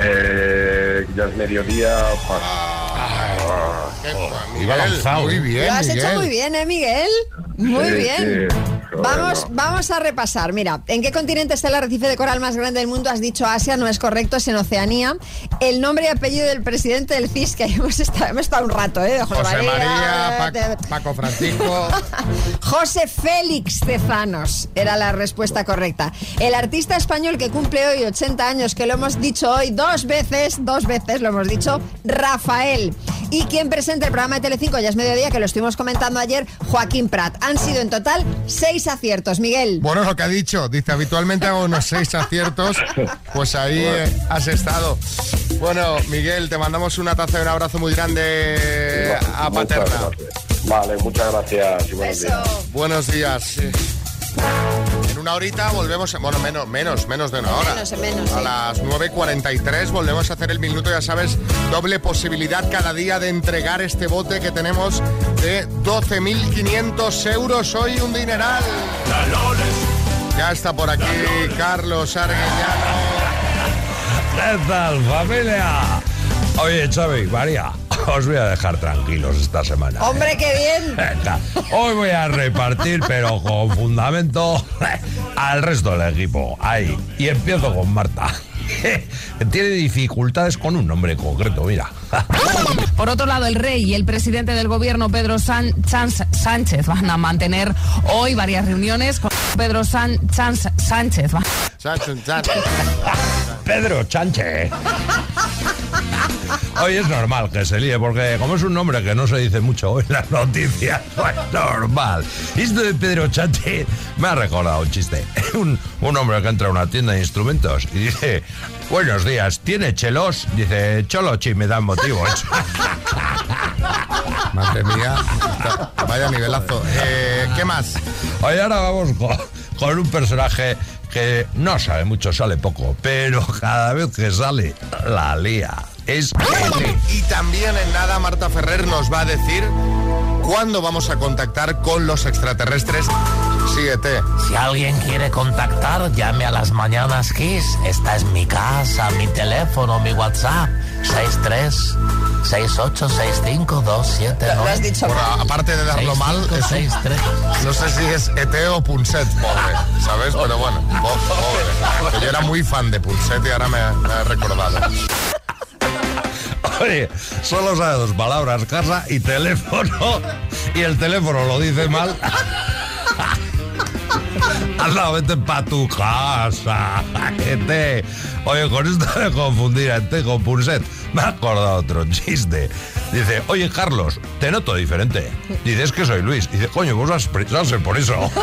Eh, ya es mediodía. Paso. Iba lanzado. Muy bien, Lo has hecho muy bien, ¿eh, Miguel? Muy Sí, bien. sí. Vamos, Bueno. vamos a repasar. Mira, ¿en qué continente está el arrecife de coral más grande del mundo? Has dicho Asia, no es correcto, es en Oceanía. El nombre y apellido del presidente del CIS, que ahí hemos estado, hemos estado un rato, ¿eh? José María, Paco Francisco. José Félix Tezanos era la respuesta correcta. El artista español que cumple hoy 80 años, que lo hemos dicho hoy dos veces, dos veces lo hemos dicho, Rafael. Y quien presenta el programa de Telecinco, ya es mediodía, que lo estuvimos comentando ayer, Joaquín Prat. Han sido en total seis aciertos, Miguel. Bueno, lo que ha dicho. Dice, habitualmente hago unos seis aciertos. Pues ahí eh, has estado. Bueno, Miguel, te mandamos una taza y un abrazo muy grande a Paterna. Vale, muchas gracias y buenos días. Buenos días. Una horita volvemos, bueno, menos, menos, menos de una hora. Menos, menos, a sí. las 9.43 volvemos a hacer el minuto, ya sabes, doble posibilidad cada día de entregar este bote que tenemos de 12.500 euros. Hoy un dineral. Ya está por aquí Carlos Arguellano. ¿Qué tal, familia? Oye, Xavi, María, os voy a dejar tranquilos esta semana. Hombre, qué bien. Venga, Hoy voy a repartir, pero con fundamento, al resto del equipo. Ahí. Y empiezo con Marta. Tiene dificultades con un nombre concreto, mira. Por otro lado, el rey y el presidente del gobierno, Pedro San- Chan- Sánchez, van a mantener hoy varias reuniones con Pedro San- Chan- Sánchez. va- Pedro Chanche. Hoy es normal que se líe, porque como es un nombre que no se dice mucho en las noticias, no es normal. Y esto de Pedro Chanche me ha recordado un chiste. Un, un hombre que entra a una tienda de instrumentos y dice, buenos días, ¿tiene chelos? Dice, cholochi, me dan motivos. Madre mía, vaya nivelazo. Eh, ¿Qué más? Hoy ahora vamos con, con un personaje que no sabe mucho, sale poco, pero cada vez que sale, la lía. Es. Y también en nada Marta Ferrer nos va a decir cuándo vamos a contactar con los extraterrestres. Síguete. Si alguien quiere contactar, llame a las mañanas Kiss. Esta es mi casa, mi teléfono, mi WhatsApp. 63 68 65 279. Lo has dicho Bueno, aparte de darlo mal, es un- no sé si es ET o Punset, pobre, ¿sabes? Pero bueno, po- pobre. Que Yo era muy fan de Punset y ahora me, me ha recordado. Oye, solo sabe dos palabras, casa y teléfono. Y el teléfono lo dice mal. Anda, vete pa' tu casa. gente. Oye, con esto de confundir a este con Punset, me ha acordado otro chiste. Dice, oye, Carlos, te noto diferente. Dices que soy Luis. Dice, coño, vos has ser por eso.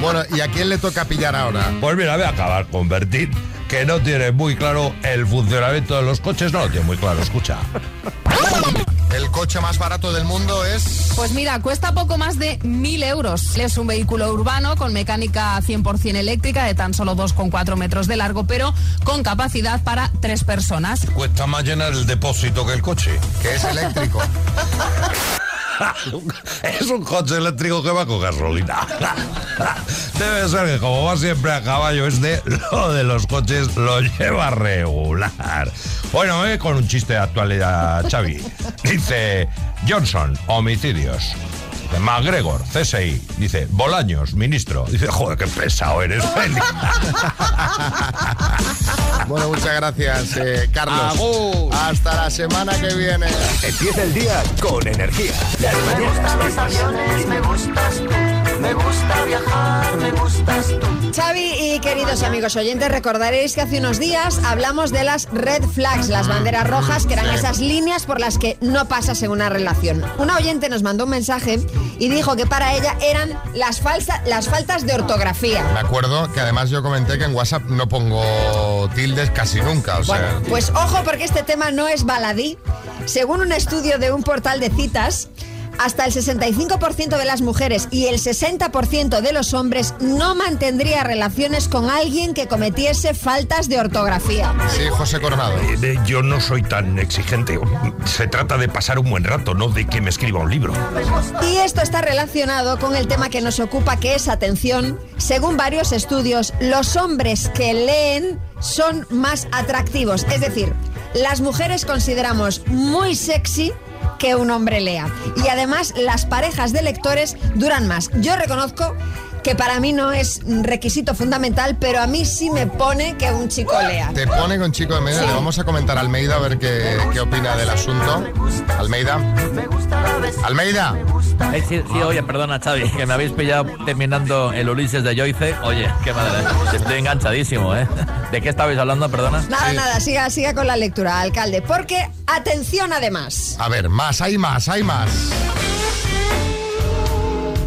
Bueno, ¿y a quién le toca pillar ahora? Pues mira, voy a acabar con Bertín, que no tiene muy claro el funcionamiento de los coches. No lo tiene muy claro, escucha. El coche más barato del mundo es... Pues mira, cuesta poco más de 1.000 euros. Es un vehículo urbano con mecánica 100% eléctrica de tan solo 2,4 metros de largo, pero con capacidad para tres personas. Cuesta más llenar el depósito que el coche. Que es eléctrico. es un coche eléctrico que va con gasolina. Debe ser que como va siempre a caballo este, lo de los coches lo lleva regular. Bueno, eh, con un chiste de actualidad, Xavi. Dice Johnson, homicidios. Dice, MacGregor, CSI. Dice, Bolaños, ministro. Dice, joder, qué pesado eres, Feli. Bueno, muchas gracias, eh, Carlos. Hasta la semana que viene. Empieza el día con energía. Las mañanas los aviones, me gustas tú. Me gusta viajar, me gustas tú. Xavi y queridos amigos oyentes, recordaréis que hace unos días hablamos de las red flags, las banderas rojas, que eran esas líneas por las que no pasas en una relación. Una oyente nos mandó un mensaje y dijo que para ella eran las, falsa- las faltas de ortografía. Me acuerdo que además yo comenté que en WhatsApp no pongo tildes casi nunca. O sea, Bueno, pues ojo porque este tema no es baladí. Según un estudio de un portal de citas, hasta el 65% de las mujeres y el 60% de los hombres no mantendría relaciones con alguien que cometiese faltas de ortografía. Sí, José Coronado. Eh, Yo no soy tan exigente. Se trata de pasar un buen rato, no de que me escriba un libro. Y esto está relacionado con el tema que nos ocupa, que es atención. Según varios estudios, los hombres que leen son más atractivos. Es decir, las mujeres consideramos muy sexy que un hombre lea. Y además, las parejas de lectores duran más. Yo reconozco que para mí no es requisito fundamental, pero a mí sí me pone que un chico lea. Te pone con chico de medio. Sí. Le vamos a comentar a Almeida a ver qué, qué opina del asunto. Almeida. Almeida. Eh, sí, sí, oye, perdona, Xavi, que me habéis pillado terminando el Ulises de Joyce. Oye, qué madre, estoy enganchadísimo, ¿eh? ¿De qué estabais hablando, perdona? Nada, nada, siga, siga con la lectura, alcalde. Porque, atención además. A ver, más, hay más, hay más.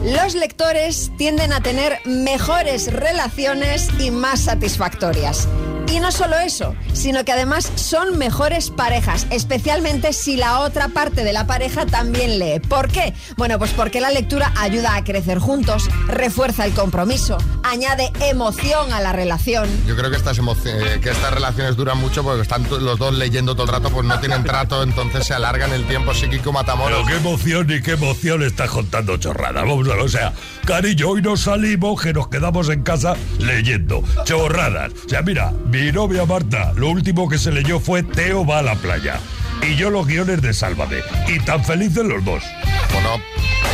Los lectores tienden a tener mejores relaciones y más satisfactorias. Y no solo eso, sino que además son mejores parejas, especialmente si la otra parte de la pareja también lee. ¿Por qué? Bueno, pues porque la lectura ayuda a crecer juntos, refuerza el compromiso, añade emoción a la relación. Yo creo que estas, eh, que estas relaciones duran mucho porque están to- los dos leyendo todo el rato, pues no tienen trato, entonces se alargan el tiempo psíquico matamoros. Pero qué emoción y qué emoción estás contando chorradas. Vamos a ver, o sea, cariño, hoy nos salimos que nos quedamos en casa leyendo chorradas. O sea, mira, mi novia Marta, lo último que se leyó fue Teo va a la playa. Y yo los guiones de Sálvame. Y tan felices los dos. Bueno,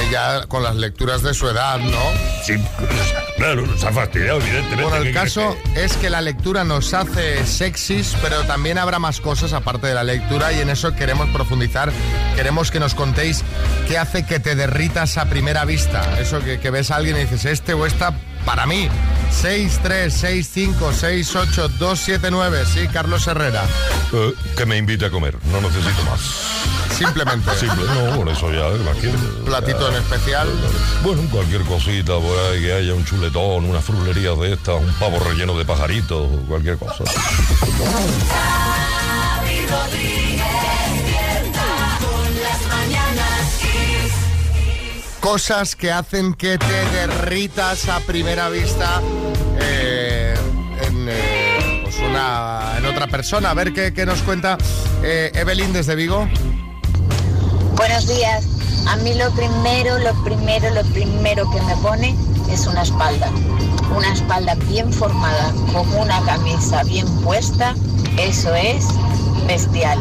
ella con las lecturas de su edad, ¿no? Sí, claro, nos ha fastidiado, evidentemente. Bueno, el ¿Qué caso es que la lectura nos hace sexys, pero también habrá más cosas aparte de la lectura y en eso queremos profundizar. Queremos que nos contéis qué hace que te derritas a primera vista. Eso que, que ves a alguien y dices, este o esta, para mí. 636568279. Sí, Carlos Herrera. Eh, que me invite a comer, no necesito más. Simplemente. Simple, no, por eso ya, cualquier... Platito en especial. Bueno, cualquier cosita por ahí, que haya un chuletón, una frulería de estas, un pavo relleno de pajaritos, cualquier cosa. Xavi Rodríguez Cosas que hacen que te derritas a primera vista eh, en, eh, pues en otra persona. A ver qué, nos cuenta eh, Evelyn desde Vigo. Buenos días. A mí lo primero, lo primero, lo primero que me pone es una espalda. Una espalda bien formada, con una camisa bien puesta, eso es bestial.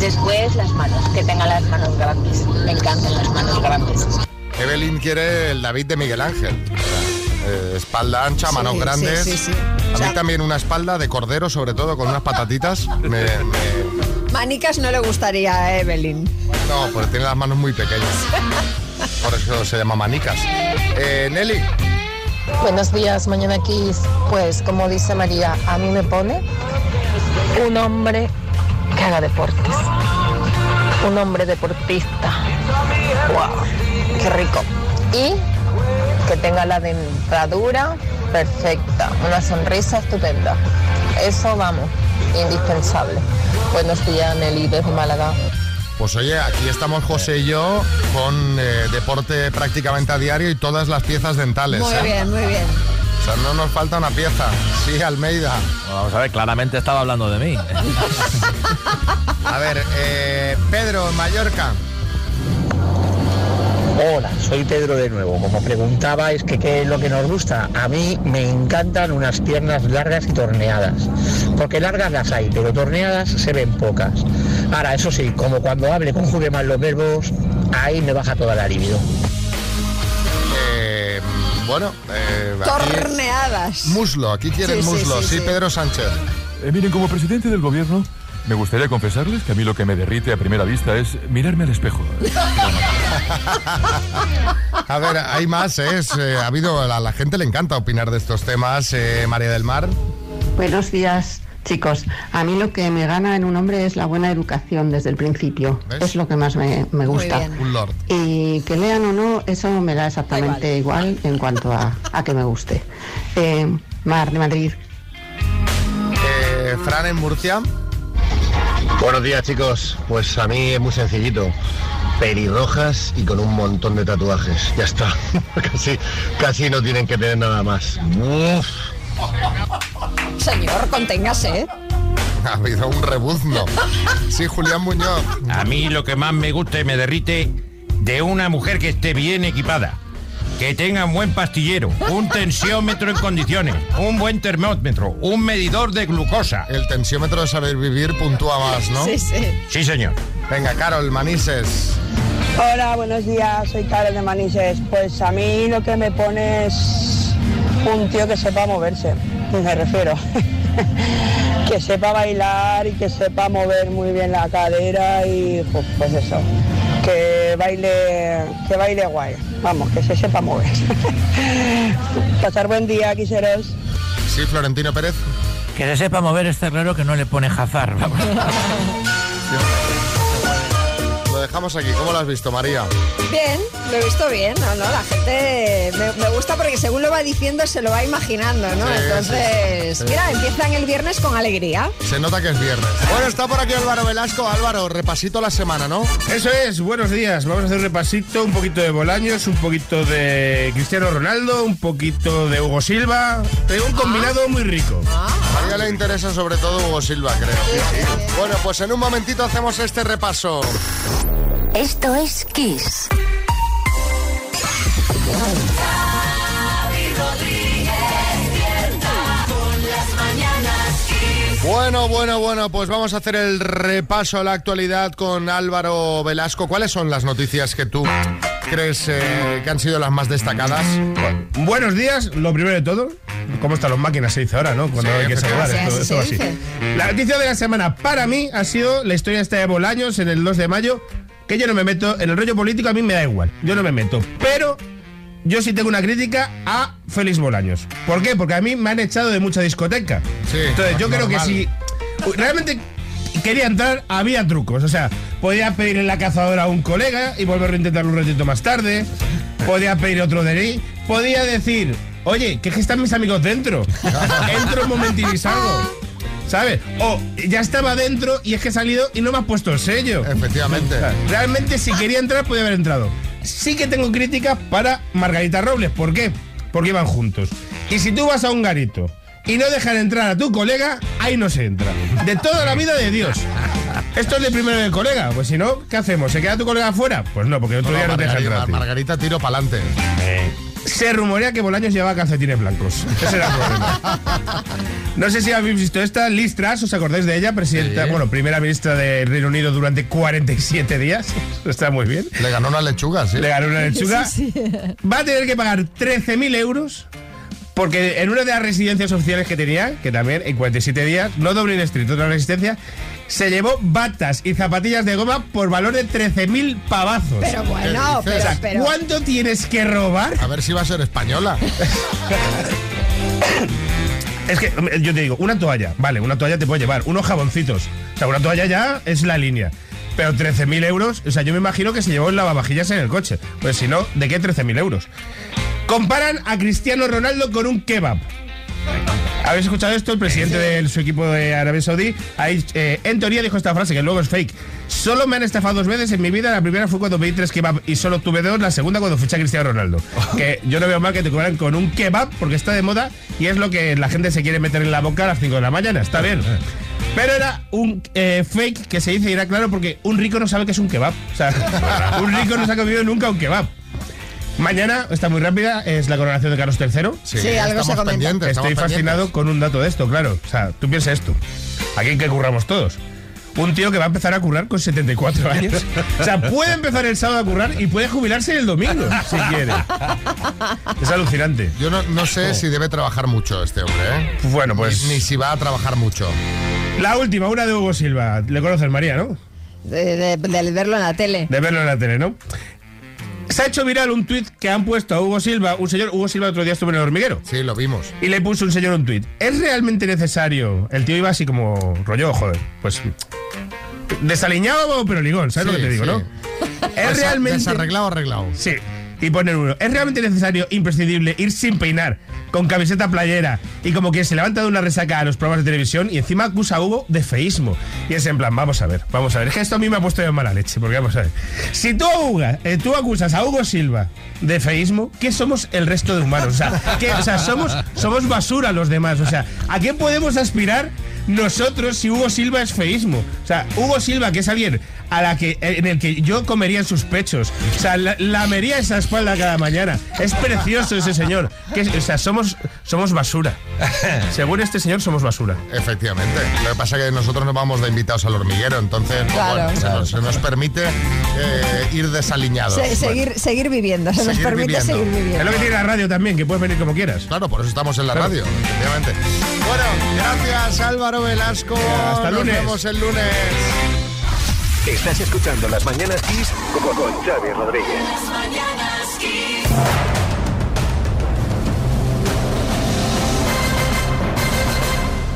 Después las manos, que tengan las manos grandes. Me encantan las manos grandes. Evelyn quiere el David de Miguel Ángel. Eh, espalda ancha, manos sí, grandes. sí, sí. A O sea- mí también una espalda de cordero, sobre todo, con unas patatitas. Me- me- Manicas no le gustaría a Evelyn. no, porque tiene las manos muy pequeñas. Por eso se llama manicas. Eh, Nelly. Buenos días, mañana Kiss. Pues como dice María, a mí me pone un hombre que haga deportes. Un hombre deportista. ¡Wow! ¡Qué rico! Y que tenga la dentadura perfecta, una sonrisa estupenda. Eso, vamos, indispensable. Buenos días, Nelly, desde Málaga. Pues oye, aquí estamos José y yo con eh, deporte prácticamente a diario y todas las piezas dentales. Muy ¿eh? bien, muy bien. O sea, no nos falta una pieza. Sí, Almeida. Vamos a ver, claramente estaba hablando de mí. A ver, eh, Pedro, en Mallorca. Hola, soy Pedro de nuevo. Como preguntabais que qué es lo que nos gusta, a mí me encantan unas piernas largas y torneadas. Porque largas las hay, pero torneadas se ven pocas. Ahora, eso sí, como cuando hable conjugue mal los verbos, ahí me baja toda la libido. Eh, bueno, eh, aquí- Torneadas. muslo, aquí quieren sí, muslo. sí, Sí, sí. Pedro Sánchez. Eh, miren, como presidente del gobierno, me gustaría confesarles que a mí lo que me derrite a primera vista es mirarme al espejo. A ver, hay más, ¿eh? Es, eh, ha habido, a la gente le encanta opinar de estos temas. Eh, María del Mar. Buenos días, chicos. A mí lo que me gana en un hombre es la buena educación desde el principio. Es lo que más me, me gusta. bien. Un lord. Y que lean o no, eso me da exactamente igual en cuanto a, a que me guste. Eh, Mar de Madrid. Eh, Fran en Murcia. Buenos días chicos, pues a mí es muy sencillito. Pelirrojas y con un montón de tatuajes. Ya está. casi, casi no tienen que tener nada más. Uf. Señor, conténgase. ¿eh? Ha habido un rebuzno. Sí, Julián Muñoz. A mí lo que más me gusta y me derrite de una mujer que esté bien equipada. Que tenga un buen pastillero, un tensiómetro en condiciones, un buen termómetro, un medidor de glucosa. El tensiómetro de saber vivir puntúa más, ¿no? Sí, sí. Sí, señor. Venga, Carol, Manises. Hola, buenos días, soy Carol de Manises. Pues a mí lo que me pone es un tío que sepa moverse, me refiero. que sepa bailar y que sepa mover muy bien la cadera y pues, pues eso. Que baile, que baile guay. Vamos, que se sepa mover. Pasar buen día, quiseros. Sí, Florentino Pérez. Que se sepa mover este herrero que no le pone jazar. vamos. Dejamos aquí. ¿Cómo lo has visto, María? Bien, lo he visto bien, ¿no? no la gente me, me gusta porque según lo va diciendo se lo va imaginando, ¿no? Sí, Entonces, sí, sí. mira, empiezan el viernes con alegría. Se nota que es viernes. Bueno, está por aquí Álvaro Velasco. Álvaro, repasito la semana, ¿no? Eso es, buenos días. Vamos a hacer un repasito, un poquito de Bolaños, un poquito de Cristiano Ronaldo, un poquito de Hugo Silva. Tengo un combinado muy rico. A María le interesa sobre todo Hugo Silva, creo. Bueno, pues en un momentito hacemos este repaso. Esto es Kiss. Bueno, bueno, bueno, pues vamos a hacer el repaso a la actualidad con Álvaro Velasco. ¿Cuáles son las noticias que tú crees eh, que han sido las más destacadas? Buenos días, lo primero de todo. ¿Cómo están las máquinas? Se dice ahora, ¿no? Cuando Sí, hay que saludar. Sí, así. La noticia de la semana para mí ha sido la historia esta de Bolaños en el 2 de mayo. Que yo no me meto, en el rollo político a mí me da igual. Yo no me meto. Pero yo sí tengo una crítica a Félix Bolaños. ¿Por qué? Porque a mí me han echado de mucha discoteca. Entonces yo creo que si realmente quería entrar, había trucos. O sea, podía pedirle la cazadora a un colega y volver a intentarlo un ratito más tarde. Podía pedir otro DNI. Podía decir, oye, que es que están mis amigos dentro. Entro un momentín y salgo. ¿Sabes? O ya estaba dentro y es que he salido y no me has puesto el sello. Efectivamente. Realmente si quería entrar podía haber entrado. Sí que tengo críticas para Margarita Robles. ¿Por qué? Porque iban juntos. Y si tú vas a un garito y no dejan entrar a tu colega, ahí no se entra. De toda la vida de Dios. Esto es de primero del colega. Pues si no, ¿qué hacemos? ¿Se queda tu colega afuera? Pues no, porque otro No, día no te deja Margarita. Margarita, tiro para adelante. Se rumorea que Bolaños llevaba calcetines blancos. Ese era el problema. No sé si habéis visto esta, Liz Truss, ¿os acordáis de ella? Presidenta, Sí. bueno, primera ministra del Reino Unido durante 47 días. Está muy bien. Le ganó una lechuga, sí. Le ganó una lechuga. Sí, sí. Va a tener que pagar 13.000 euros Porque en una de las residencias oficiales que tenía, que también en 47 días, no Dublin Street, otra resistencia, se llevó batas y zapatillas de goma por valor de 13.000 pavazos. Pero bueno, pero, pero- ¿Cuánto tienes que robar? A ver si va a ser española. Es que yo te digo, una toalla, vale, una toalla te puede llevar, unos jaboncitos. O sea, una toalla ya es la línea. Pero 13.000 euros, o sea, yo me imagino que se llevó el lavavajillas en el coche. Pues si no, ¿de qué 13.000 euros? Comparan a Cristiano Ronaldo con un kebab. ¿Habéis escuchado esto? El presidente de su equipo de Arabia Saudí, ahí, eh, en teoría dijo esta frase, que luego es fake. Solo me han estafado dos veces en mi vida. La primera fue cuando pedí tres kebab y solo tuve dos. La segunda cuando fiché a Cristiano Ronaldo. Que yo no veo mal que te cobran con un kebab porque está de moda y es lo que la gente se quiere meter en la boca a las 5 de la mañana. Está bien. Pero era un eh, fake que se dice y era claro porque un rico no sabe que es un kebab. O sea, un rico no se ha comido nunca un kebab. Mañana, está muy rápida, es la coronación de Carlos III. Sí, Sí, algo se estamos comenta. pendientes, Estoy fascinado con un dato de esto, claro. O sea, tú piensas esto. Aquí hay que curramos todos. Un tío que va a empezar a currar con 74 años. O sea, puede empezar el sábado a currar y puede jubilarse el domingo, si quiere. Es alucinante. Yo no, no sé si debe trabajar mucho este hombre, ¿eh? Bueno, pues- Ni, ni si va a trabajar mucho. La última, una de Hugo Silva. Le conoces, María, ¿no? de, de- de verlo en la tele. De verlo en la tele, ¿no? Se ha hecho viral un tuit que han puesto a Hugo Silva, un señor, Hugo Silva otro día estuvo en el hormiguero. Sí, lo vimos. Y le puso un señor un tuit. ¿Es realmente necesario? El tío iba así como rollo, joder, pues desaliñado pero ligón, ¿sabes lo que te digo, sí. no? Desa- Es realmente Desarreglado, arreglado. Sí. Y ponen uno. ¿Es realmente necesario, imprescindible, ir sin peinar, con camiseta playera y como que se levanta de una resaca a los programas de televisión y encima acusa a Hugo de feísmo? Y es en plan, vamos a ver, vamos a ver. Es que esto a mí me ha puesto de mala leche, porque vamos a ver. Si tú, Hugo, eh, tú acusas a Hugo Silva de feísmo, ¿qué somos el resto de humanos? O sea, ¿qué- o sea somos, somos basura los demás. O sea, ¿a qué podemos aspirar nosotros si Hugo Silva es feísmo? O sea, Hugo Silva, que es alguien a la que, en el que yo comería en sus pechos. O sea, la- lamería esa espalda cada mañana. Es precioso ese señor. Que, o sea, somos, somos basura. Según este señor, somos basura. Efectivamente. Lo que pasa es que nosotros nos vamos de invitados al hormiguero, entonces pues, Claro. bueno, se, nos, se nos permite eh, ir desaliñados. Se- Bueno, seguir, seguir viviendo, se nos permite viviendo. seguir viviendo. Es lo que tiene la radio también, que puedes venir como quieras. Claro, por eso estamos en la Claro. radio, efectivamente. Bueno, gracias Álvaro Velasco. Hasta Nos lunes. vemos el lunes. Estás escuchando Las Mañanas Kiss con, con Xavi Rodríguez. Las mañanas Kiss.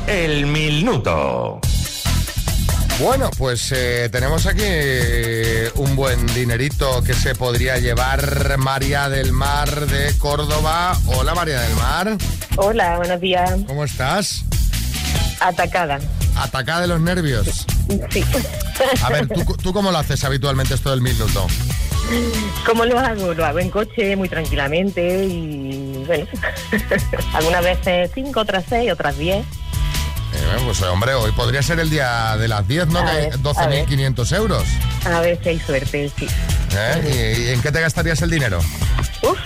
El minuto. Bueno, pues eh, tenemos aquí eh, un buen dinerito que se podría llevar María del Mar de Córdoba. Hola María del Mar, Hola, buenos días. ¿cómo estás? Atacada. Atacada de los nervios. Sí. A ver, ¿tú, tú cómo lo haces habitualmente esto del minuto? ¿Cómo lo hago? Lo hago en coche, muy tranquilamente y bueno, algunas veces cinco, otras seis, otras diez. Eh, pues hombre, hoy podría ser el día de las 10, ¿no? A Que hay ver, a ver. 12.500 euros. A ver si hay suerte, sí. ¿eh? ¿Y, y en qué te gastarías el dinero? Uf.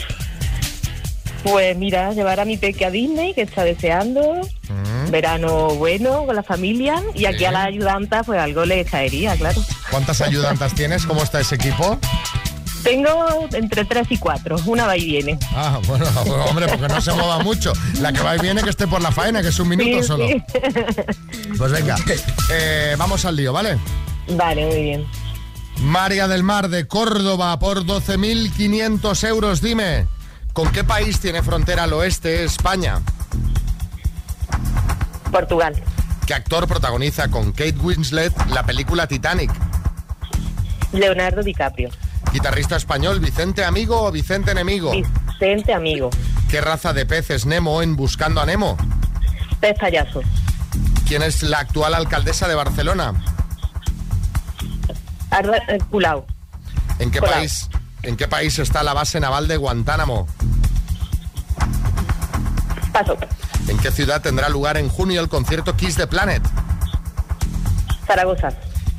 Pues mira, llevar a mi peque a Disney, que está deseando, Mm. verano bueno con la familia, y aquí a la ayudanta pues algo le caería, claro. ¿Cuántas ayudantas tienes? ¿Cómo está ese equipo? Tengo entre tres y cuatro, una va y viene. Ah, bueno, bueno, hombre, porque no se mueva mucho. La que va y viene que esté por la faena, que es un minuto Sí, solo. sí. Pues venga, eh, vamos al lío, ¿vale? Vale, muy bien. María del Mar de Córdoba por 12.500 euros. Dime, ¿con qué país tiene frontera al oeste España? Portugal. ¿Qué actor protagoniza con Kate Winslet la película Titanic? Leonardo DiCaprio. Guitarrista español, Vicente Amigo o Vicente Enemigo. Vicente Amigo. ¿Qué raza de peces Nemo en Buscando a Nemo? Pez payaso. ¿Quién es la actual alcaldesa de Barcelona? Arda, eh, Culao. ¿En qué Colau. país? ¿En qué país está la base naval de Guantánamo? Paso. ¿En qué ciudad tendrá lugar en junio el concierto Kiss the Planet? Zaragoza.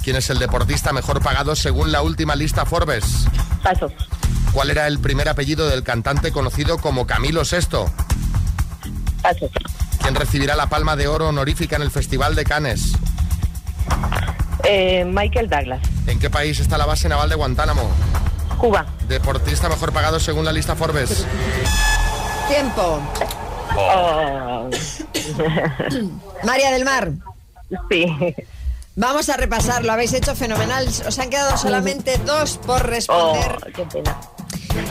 ¿Quién es el deportista mejor pagado según la última lista Forbes? Paso. ¿Cuál era el primer apellido del cantante conocido como Camilo VI? Paso. ¿Quién recibirá la palma de oro honorífica en el Festival de Cannes? Eh, Michael Douglas. ¿En qué país está la base naval de Guantánamo? Cuba. Deportista mejor pagado según la lista Forbes. Tiempo. Oh. María del Mar. Sí. Vamos a repasar, lo habéis hecho fenomenal. Os han quedado solamente dos por responder. Oh, qué pena.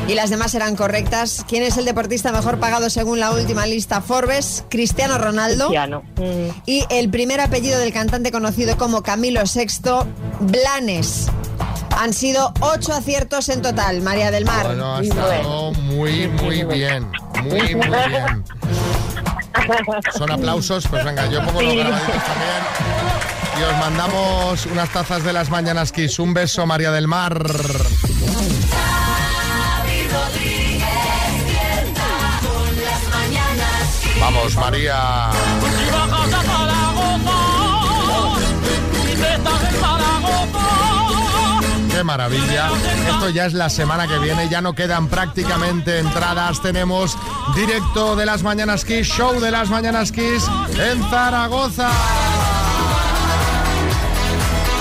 Y las demás eran correctas. ¿Quién es el deportista mejor pagado según la última lista Forbes? Cristiano Ronaldo. Cristiano. Mm. Y el primer apellido del cantante conocido como Camilo VI, Blanes. Han sido ocho aciertos en total, María del Mar. Bueno, ha estado muy, muy bien. Muy, muy bien. Son aplausos, pues venga, yo pongo los grabaditos también. Y os mandamos unas tazas de las mañanas Kiss. Un beso, María del Mar. Vamos, María. Maravilla. Esto ya es la semana que viene, ya no quedan prácticamente entradas. Tenemos directo de las Mañanas Kiss, show de las Mañanas Kiss en Zaragoza.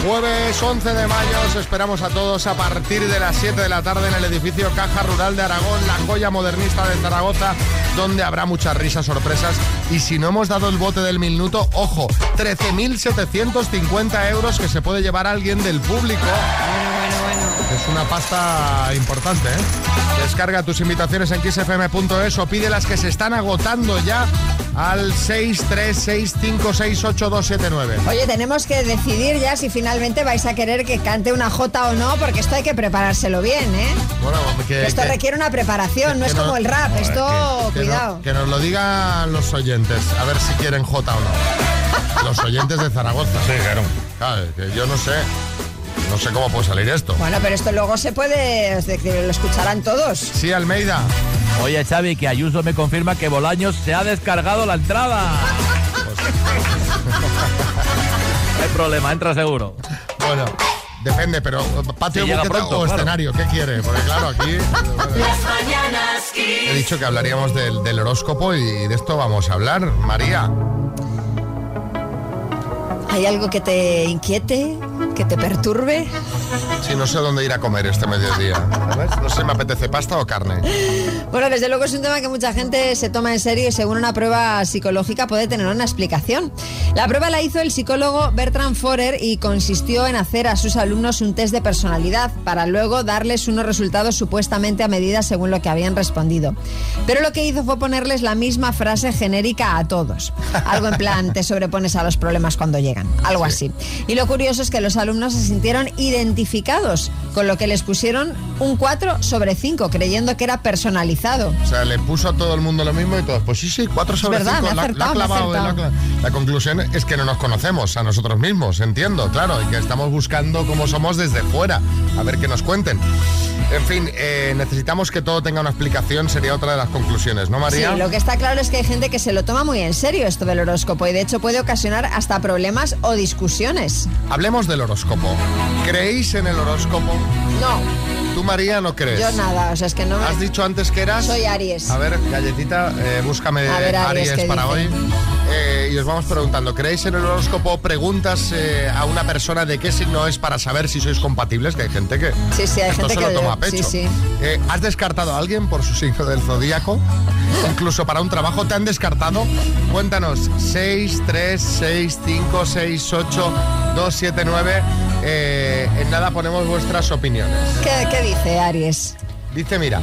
Jueves 11 de mayo os esperamos a todos a partir de las 7 de la tarde en el edificio Caja Rural de Aragón, la joya modernista de Zaragoza, donde habrá muchas risas, sorpresas y si no hemos dado el bote del minuto, ojo, 13.750 euros que se puede llevar alguien del público. Es una pasta importante, ¿eh? Descarga tus invitaciones en xfm.es o pide las que se están agotando ya al 636568279. Oye, tenemos que decidir ya si finalmente vais a querer que cante una jota o no, porque esto hay que preparárselo bien, ¿eh? Bueno, que, Esto que- requiere una preparación, no es como no- el rap, esto, no- cuidado. que nos lo digan los oyentes, a ver si quieren J o no. Los oyentes de Zaragoza. Sí, claro. que yo no sé, no sé cómo puede salir esto. Bueno, pero esto luego se puede, es decir, lo escucharán todos. Sí, Almeida. Oye, Xavi, que Ayuso me confirma que Bolaños se ha descargado la entrada. No hay problema, entra seguro. Bueno, depende, pero patio Si llega buqueta pronto, o claro. escenario, ¿qué quiere? Porque claro, aquí las mañanas he dicho que hablaríamos del, del horóscopo y de esto vamos a hablar. María. ¿Hay algo que te inquiete, que te perturbe? Sí, no sé dónde ir a comer este mediodía. No sé, me apetece pasta o carne. Bueno, desde luego es un tema que mucha gente se toma en serio y según una prueba psicológica puede tener una explicación. La prueba la hizo el psicólogo Bertrand Forer y consistió en hacer a sus alumnos un test de personalidad para luego darles unos resultados supuestamente a medida según lo que habían respondido. Pero lo que hizo fue ponerles la misma frase genérica a todos. Algo en plan, te sobrepones a los problemas cuando llegan. Algo así. Y lo curioso es que los alumnos se sintieron identificados, con lo que les pusieron un 4 sobre 5, creyendo que era personalizado. O sea, le puso a todo el mundo lo mismo y todos, pues sí, sí, 4 sobre verdad, 5. me ha La, acertado, clavado, la, conclusión es que no nos conocemos a nosotros mismos, entiendo, claro, y que estamos buscando cómo somos desde fuera, a ver qué nos cuenten. En fin, eh, necesitamos que todo tenga una explicación, sería otra de las conclusiones, ¿no, María? Sí, lo que está claro es que hay gente que se lo toma muy en serio esto del horóscopo y de hecho puede ocasionar hasta problemas o discusiones. Hablemos del horóscopo. ¿Creéis en el horóscopo? No, ¿Tú, María, no crees? yo nada, o sea, es que no me... ¿Has dicho antes que eras? Soy Aries. A ver, galletita, eh, búscame A ver, Aries, Aries ¿qué para dice? hoy. Eh, y os vamos preguntando, ¿creéis en el horóscopo? Preguntas eh, a una persona de qué signo es para saber si sois compatibles, que hay gente que Sí, sí, hay esto gente se que... lo toma a pecho. Sí, sí. Eh, ¿Has descartado a alguien por su signo del zodíaco? Incluso para un trabajo te han descartado. Cuéntanos, 6, 3, 6, 5, 6, 8, 2, 7, 9. Eh, en nada ponemos vuestras opiniones. ¿Qué, qué dice Aries? Dice, mira,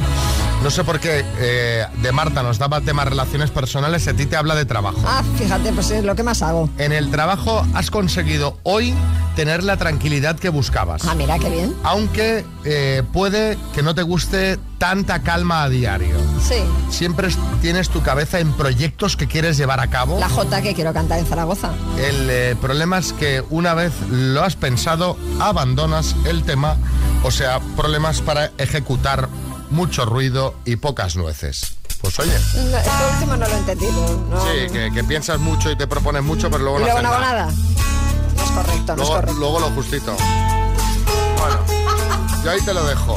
no sé por qué eh, de Marta nos daba temas relaciones personales, a ti te habla de trabajo. Ah, fíjate, pues es lo que más hago. En el trabajo has conseguido hoy tener la tranquilidad que buscabas. Ah, mira, qué bien. Aunque eh, puede que no te guste tanta calma a diario. Sí, Siempre es- tienes tu cabeza en proyectos que quieres llevar a cabo. la J que quiero cantar en Zaragoza. El eh, problema es que una vez lo has pensado, abandonas el tema, o sea, problemas para ejecutar mucho ruido y pocas nueces. Pues oye, No, Esto último no lo he entendido. no. sí, que, que piensas mucho y te propones mucho, pero luego y no luego haces no hago nada. nada. No es correcto, no es Luego, correcto. luego lo justito. Bueno, yo ahí te lo dejo.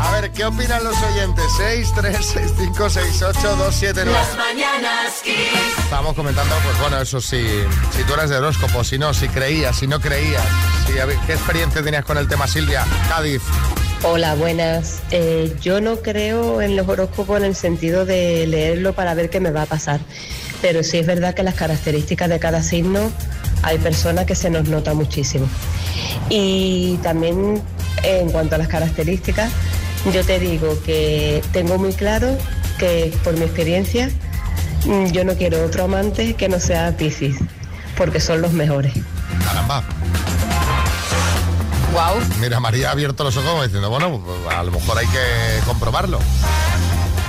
A ver, ¿qué opinan los oyentes? 6, 3, 6, 5, 6, 8, 2, 7, 9. Las mañanas Kiss. Estábamos comentando, pues bueno, eso sí, si tú eres de horóscopo, si no, si creías, si no creías, si, ¿qué experiencia tenías con el tema Silvia? Cádiz. Hola, buenas. Eh, yo no creo en los horóscopos en el sentido de leerlo para ver qué me va a pasar, pero sí es verdad que las características de cada signo hay personas que se nos nota muchísimo. Y también en cuanto a las características, yo te digo que tengo muy claro que por mi experiencia mm, yo no quiero otro amante que no sea Piscis, porque son los mejores. Caramba. Wow. Mira, María ha abierto los ojos diciendo, bueno, pues, a lo mejor hay que comprobarlo.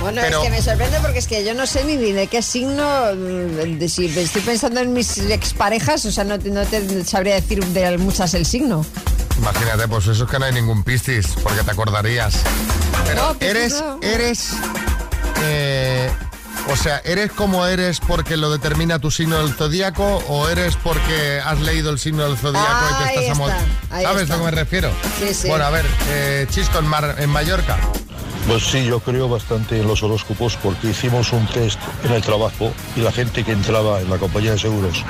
Bueno, Pero- es que me sorprende porque es que yo no sé ni de qué signo, mm, de si estoy pensando en mis exparejas, o sea, no, te- no te sabría decir de muchas el signo. Imagínate, pues eso es que no hay ningún pistis, porque te acordarías. Pero No, piscis eres, no. eres, eh, o sea, ¿eres como eres porque lo determina tu signo del zodíaco o eres porque has leído el signo del zodíaco y te estás amo- está, ahí ¿Sabes está. a lo que me refiero? Sí, sí. Bueno, a ver, eh, Chisco en, Mar- en Mallorca. Pues sí, yo creo bastante en los horóscopos porque hicimos un test en el trabajo y la gente que entraba en la compañía de seguros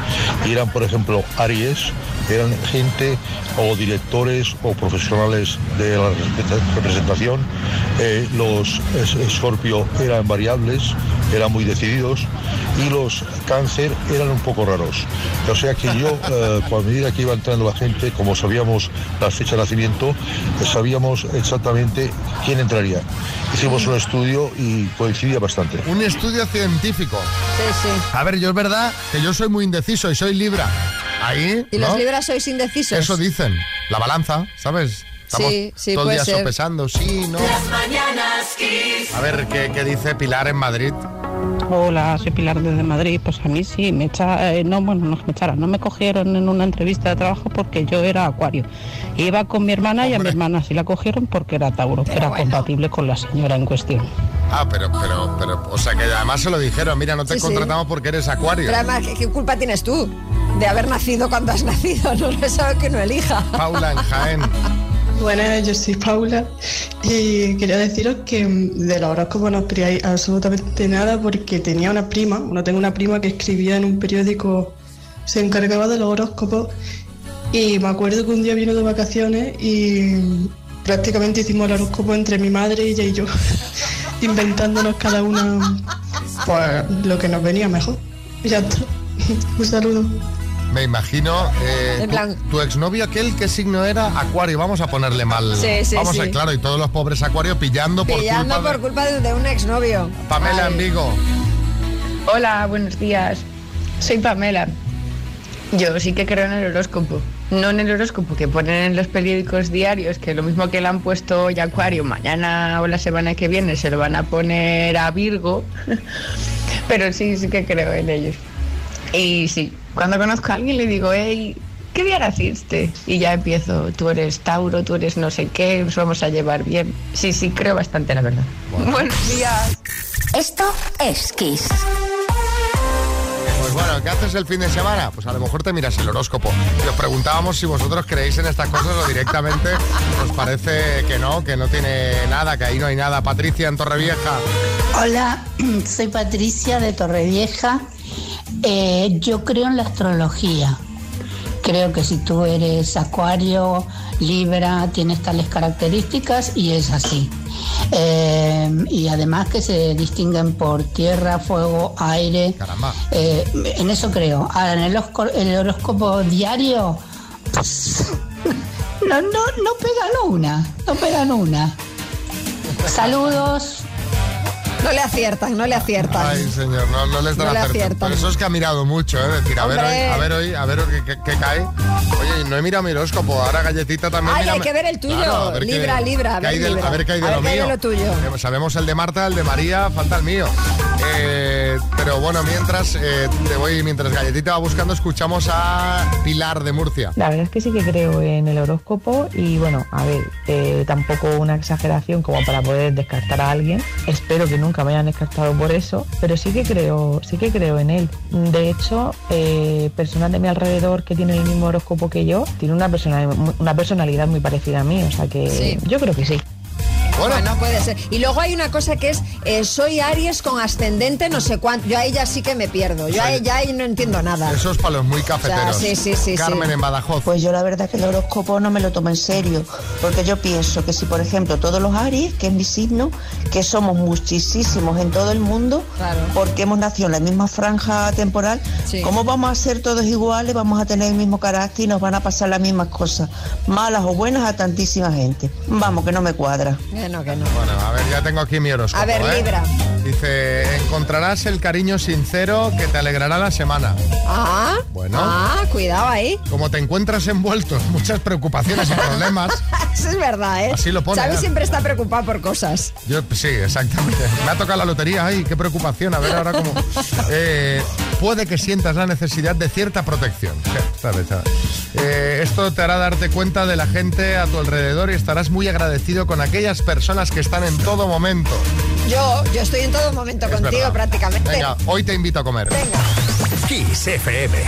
y eran, por ejemplo, Aries, eran gente o directores o profesionales de la repre- representación. Eh, los es- Escorpio eran variables, eran muy decididos y los Cáncer eran un poco raros. O sea que yo, eh, a medida que iba entrando la gente, como sabíamos la fecha de nacimiento, eh, sabíamos exactamente quién entraría. Hicimos un estudio y coincidía bastante. Un estudio científico. Sí, sí. A ver, yo es verdad que yo soy muy indeciso y soy Libra. Ahí, ¿Y ¿no? los libras sois indecisos? Eso dicen. La balanza, ¿sabes? Estamos Sí, sí, todo el día ser. sopesando, sí, no. mañanas Kiss. A ver, ¿qué, qué dice Pilar en Madrid? Hola, soy Pilar desde Madrid. Pues a mí sí, me echa, eh, no, bueno, no me echaron, no me cogieron en una entrevista de trabajo porque yo era acuario. Iba con mi hermana y a mi hermana sí la cogieron porque era Tauro, que era compatible con la señora en cuestión. Ah, pero, pero, pero, o sea que además se lo dijeron, mira, no te Sí, sí. contratamos porque eres acuario. Pero además, ¿qué, qué culpa tienes tú de haber nacido cuando has nacido? No lo sabe que no elija. Paula en Jaén. Buenas, yo soy Paula y quería deciros que mm, de los horóscopos no esperáis absolutamente nada porque tenía una prima, bueno, tengo una prima que escribía en un periódico, se encargaba de los horóscopos y me acuerdo que un día vino de vacaciones y mm, prácticamente hicimos el horóscopo entre mi madre, ella y yo, inventándonos cada una pues, lo que nos venía mejor. Y ya está. Un saludo. Me imagino, eh, En tu- plan- tu, exnovio aquel, ¿qué signo era? Acuario, vamos a ponerle mal. Sí, sí, vamos a, claro, y todos los pobres acuarios pillando por Pillando culpa de por culpa de, de un exnovio. Pamela Ay. en Vigo. Hola, buenos días. Soy Pamela. Yo sí que creo en el horóscopo. No en el horóscopo que ponen en los periódicos diarios, que lo mismo que le han puesto hoy a Acuario, mañana o la semana que viene se lo van a poner a Virgo. Pero sí, sí que creo en ellos. Y sí, cuando conozco a alguien le digo, hey, ¿qué día naciste? Y ya empiezo, tú eres Tauro, tú eres no sé qué, nos vamos a llevar bien. Sí, sí, creo bastante, la verdad. Buenos días. Esto es Kiss. Pues bueno, ¿qué haces el fin de semana? Pues a lo mejor te miras el horóscopo. Y os preguntábamos si vosotros creéis en estas cosas o directamente os parece que no, que no tiene nada, que ahí no hay nada. Patricia en Torrevieja. Hola, soy Patricia de Torrevieja. Eh, yo creo en la astrología. Creo que si tú eres acuario, libra, tienes tales características y es así. Eh, y además que se distinguen por tierra, fuego, aire. Caramba. Eh, en eso creo. Ahora, en el, horóscopo diario, pues, no, no, no pegan una, no pegan una. Saludos. No le aciertan, no le aciertan. Ay, señor, no, no les dan No le aciertan. Por eso es que ha mirado mucho, ¿eh? Decir, a ver hoy, a ver hoy, a ver hoy qué, qué- qué cae. Oye, no he mirado mi horóscopo, ahora galletita también. Ay, mírame. hay que ver el tuyo. Claro, a ver qué- Libra, Libra, a qué hay ver, del-. A ver qué hay de A ver lo qué hay de mío. lo tuyo. Sabemos el de Marta, el de María, falta el mío. Eh, pero bueno, mientras eh, te voy, mientras galletita va buscando, escuchamos a Pilar de Murcia. La verdad es que sí que creo en el horóscopo y bueno, a ver, eh, tampoco una exageración como para poder descartar a alguien. Espero que nunca me hayan descartado por eso, pero sí que creo, sí que creo en él. De hecho, eh, personas de mi alrededor que tienen el mismo horóscopo que yo, tienen una, persona, una personalidad muy parecida a mí, o sea que Sí. yo creo que sí. Bueno, Bueno, puede ser. Y luego hay una cosa que es, eh, soy Aries con ascendente no sé cuánto. Yo ahí ya sí que me pierdo. Yo ya ahí no entiendo nada. eso es para los muy cafeteros. sí, sí, sí, Carmen sí. en Badajoz. Pues yo la verdad que el horóscopo no me lo tomo en serio, porque yo pienso que si por ejemplo todos los Aries, que es mi signo, que somos muchísimos en todo el mundo, porque hemos nacido en la misma franja temporal, ¿cómo vamos a ser todos iguales? Vamos a tener el mismo carácter y nos van a pasar las mismas cosas, malas o buenas a tantísima gente. Vamos, que no me cuadra. Que no, que no. Bueno, a ver, ya tengo aquí mi horóscopo. A ver, ¿eh? Libra. Dice, encontrarás el cariño sincero que te alegrará la semana. Ah, Bueno. ah, cuidado ahí. Como te encuentras envuelto en muchas preocupaciones y problemas, Eso es verdad, ¿eh? Así lo pone, Xavi ¿eh? siempre está preocupado por cosas. yo sí, exactamente. Me ha tocado la lotería, ay, qué preocupación, a ver ahora cómo... Eh, puede que sientas la necesidad de cierta protección. Sabes. Eh, esto te hará darte cuenta de la gente a tu alrededor y estarás muy agradecido con aquellas personas que están en todo momento. Yo, yo estoy en todo momento Es contigo verdad. prácticamente. Venga, hoy te invito a comer. Kiss FM.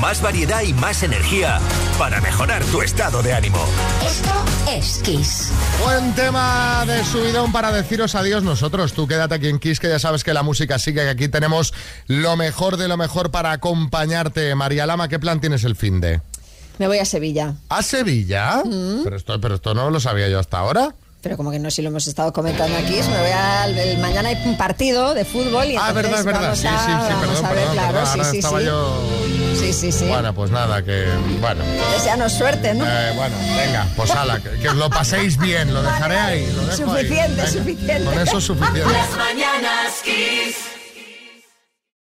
Más variedad y más energía para mejorar tu estado de ánimo. Esto es Kiss. Buen tema de subidón para deciros adiós nosotros. Tú quédate aquí en Kiss, que ya sabes que la música sigue, que aquí tenemos lo mejor de lo mejor para acompañarte. María Lama, ¿qué plan tienes el fin de? Me voy a Sevilla. ¿A Sevilla? Pero, esto, pero esto no lo sabía yo hasta ahora. Pero como que no, si lo hemos estado comentando aquí, me voy al, el- mañana hay un partido de fútbol y Ah, entonces verdad, es verdad. vamos Sí, a, sí, sí, vamos perdón, a ver, perdón, claro, perdón. sí, sí, estaba sí. yo... Sí, sí, sí. Bueno, pues nada, que... Bueno, Deseanos suerte, ¿no? Eh, bueno, venga, pues ala, que, que os lo paséis bien, lo dejaré ahí. Lo dejo ahí. Suficiente, Venga, suficiente. Con eso es suficiente. Las mañanas Kiss.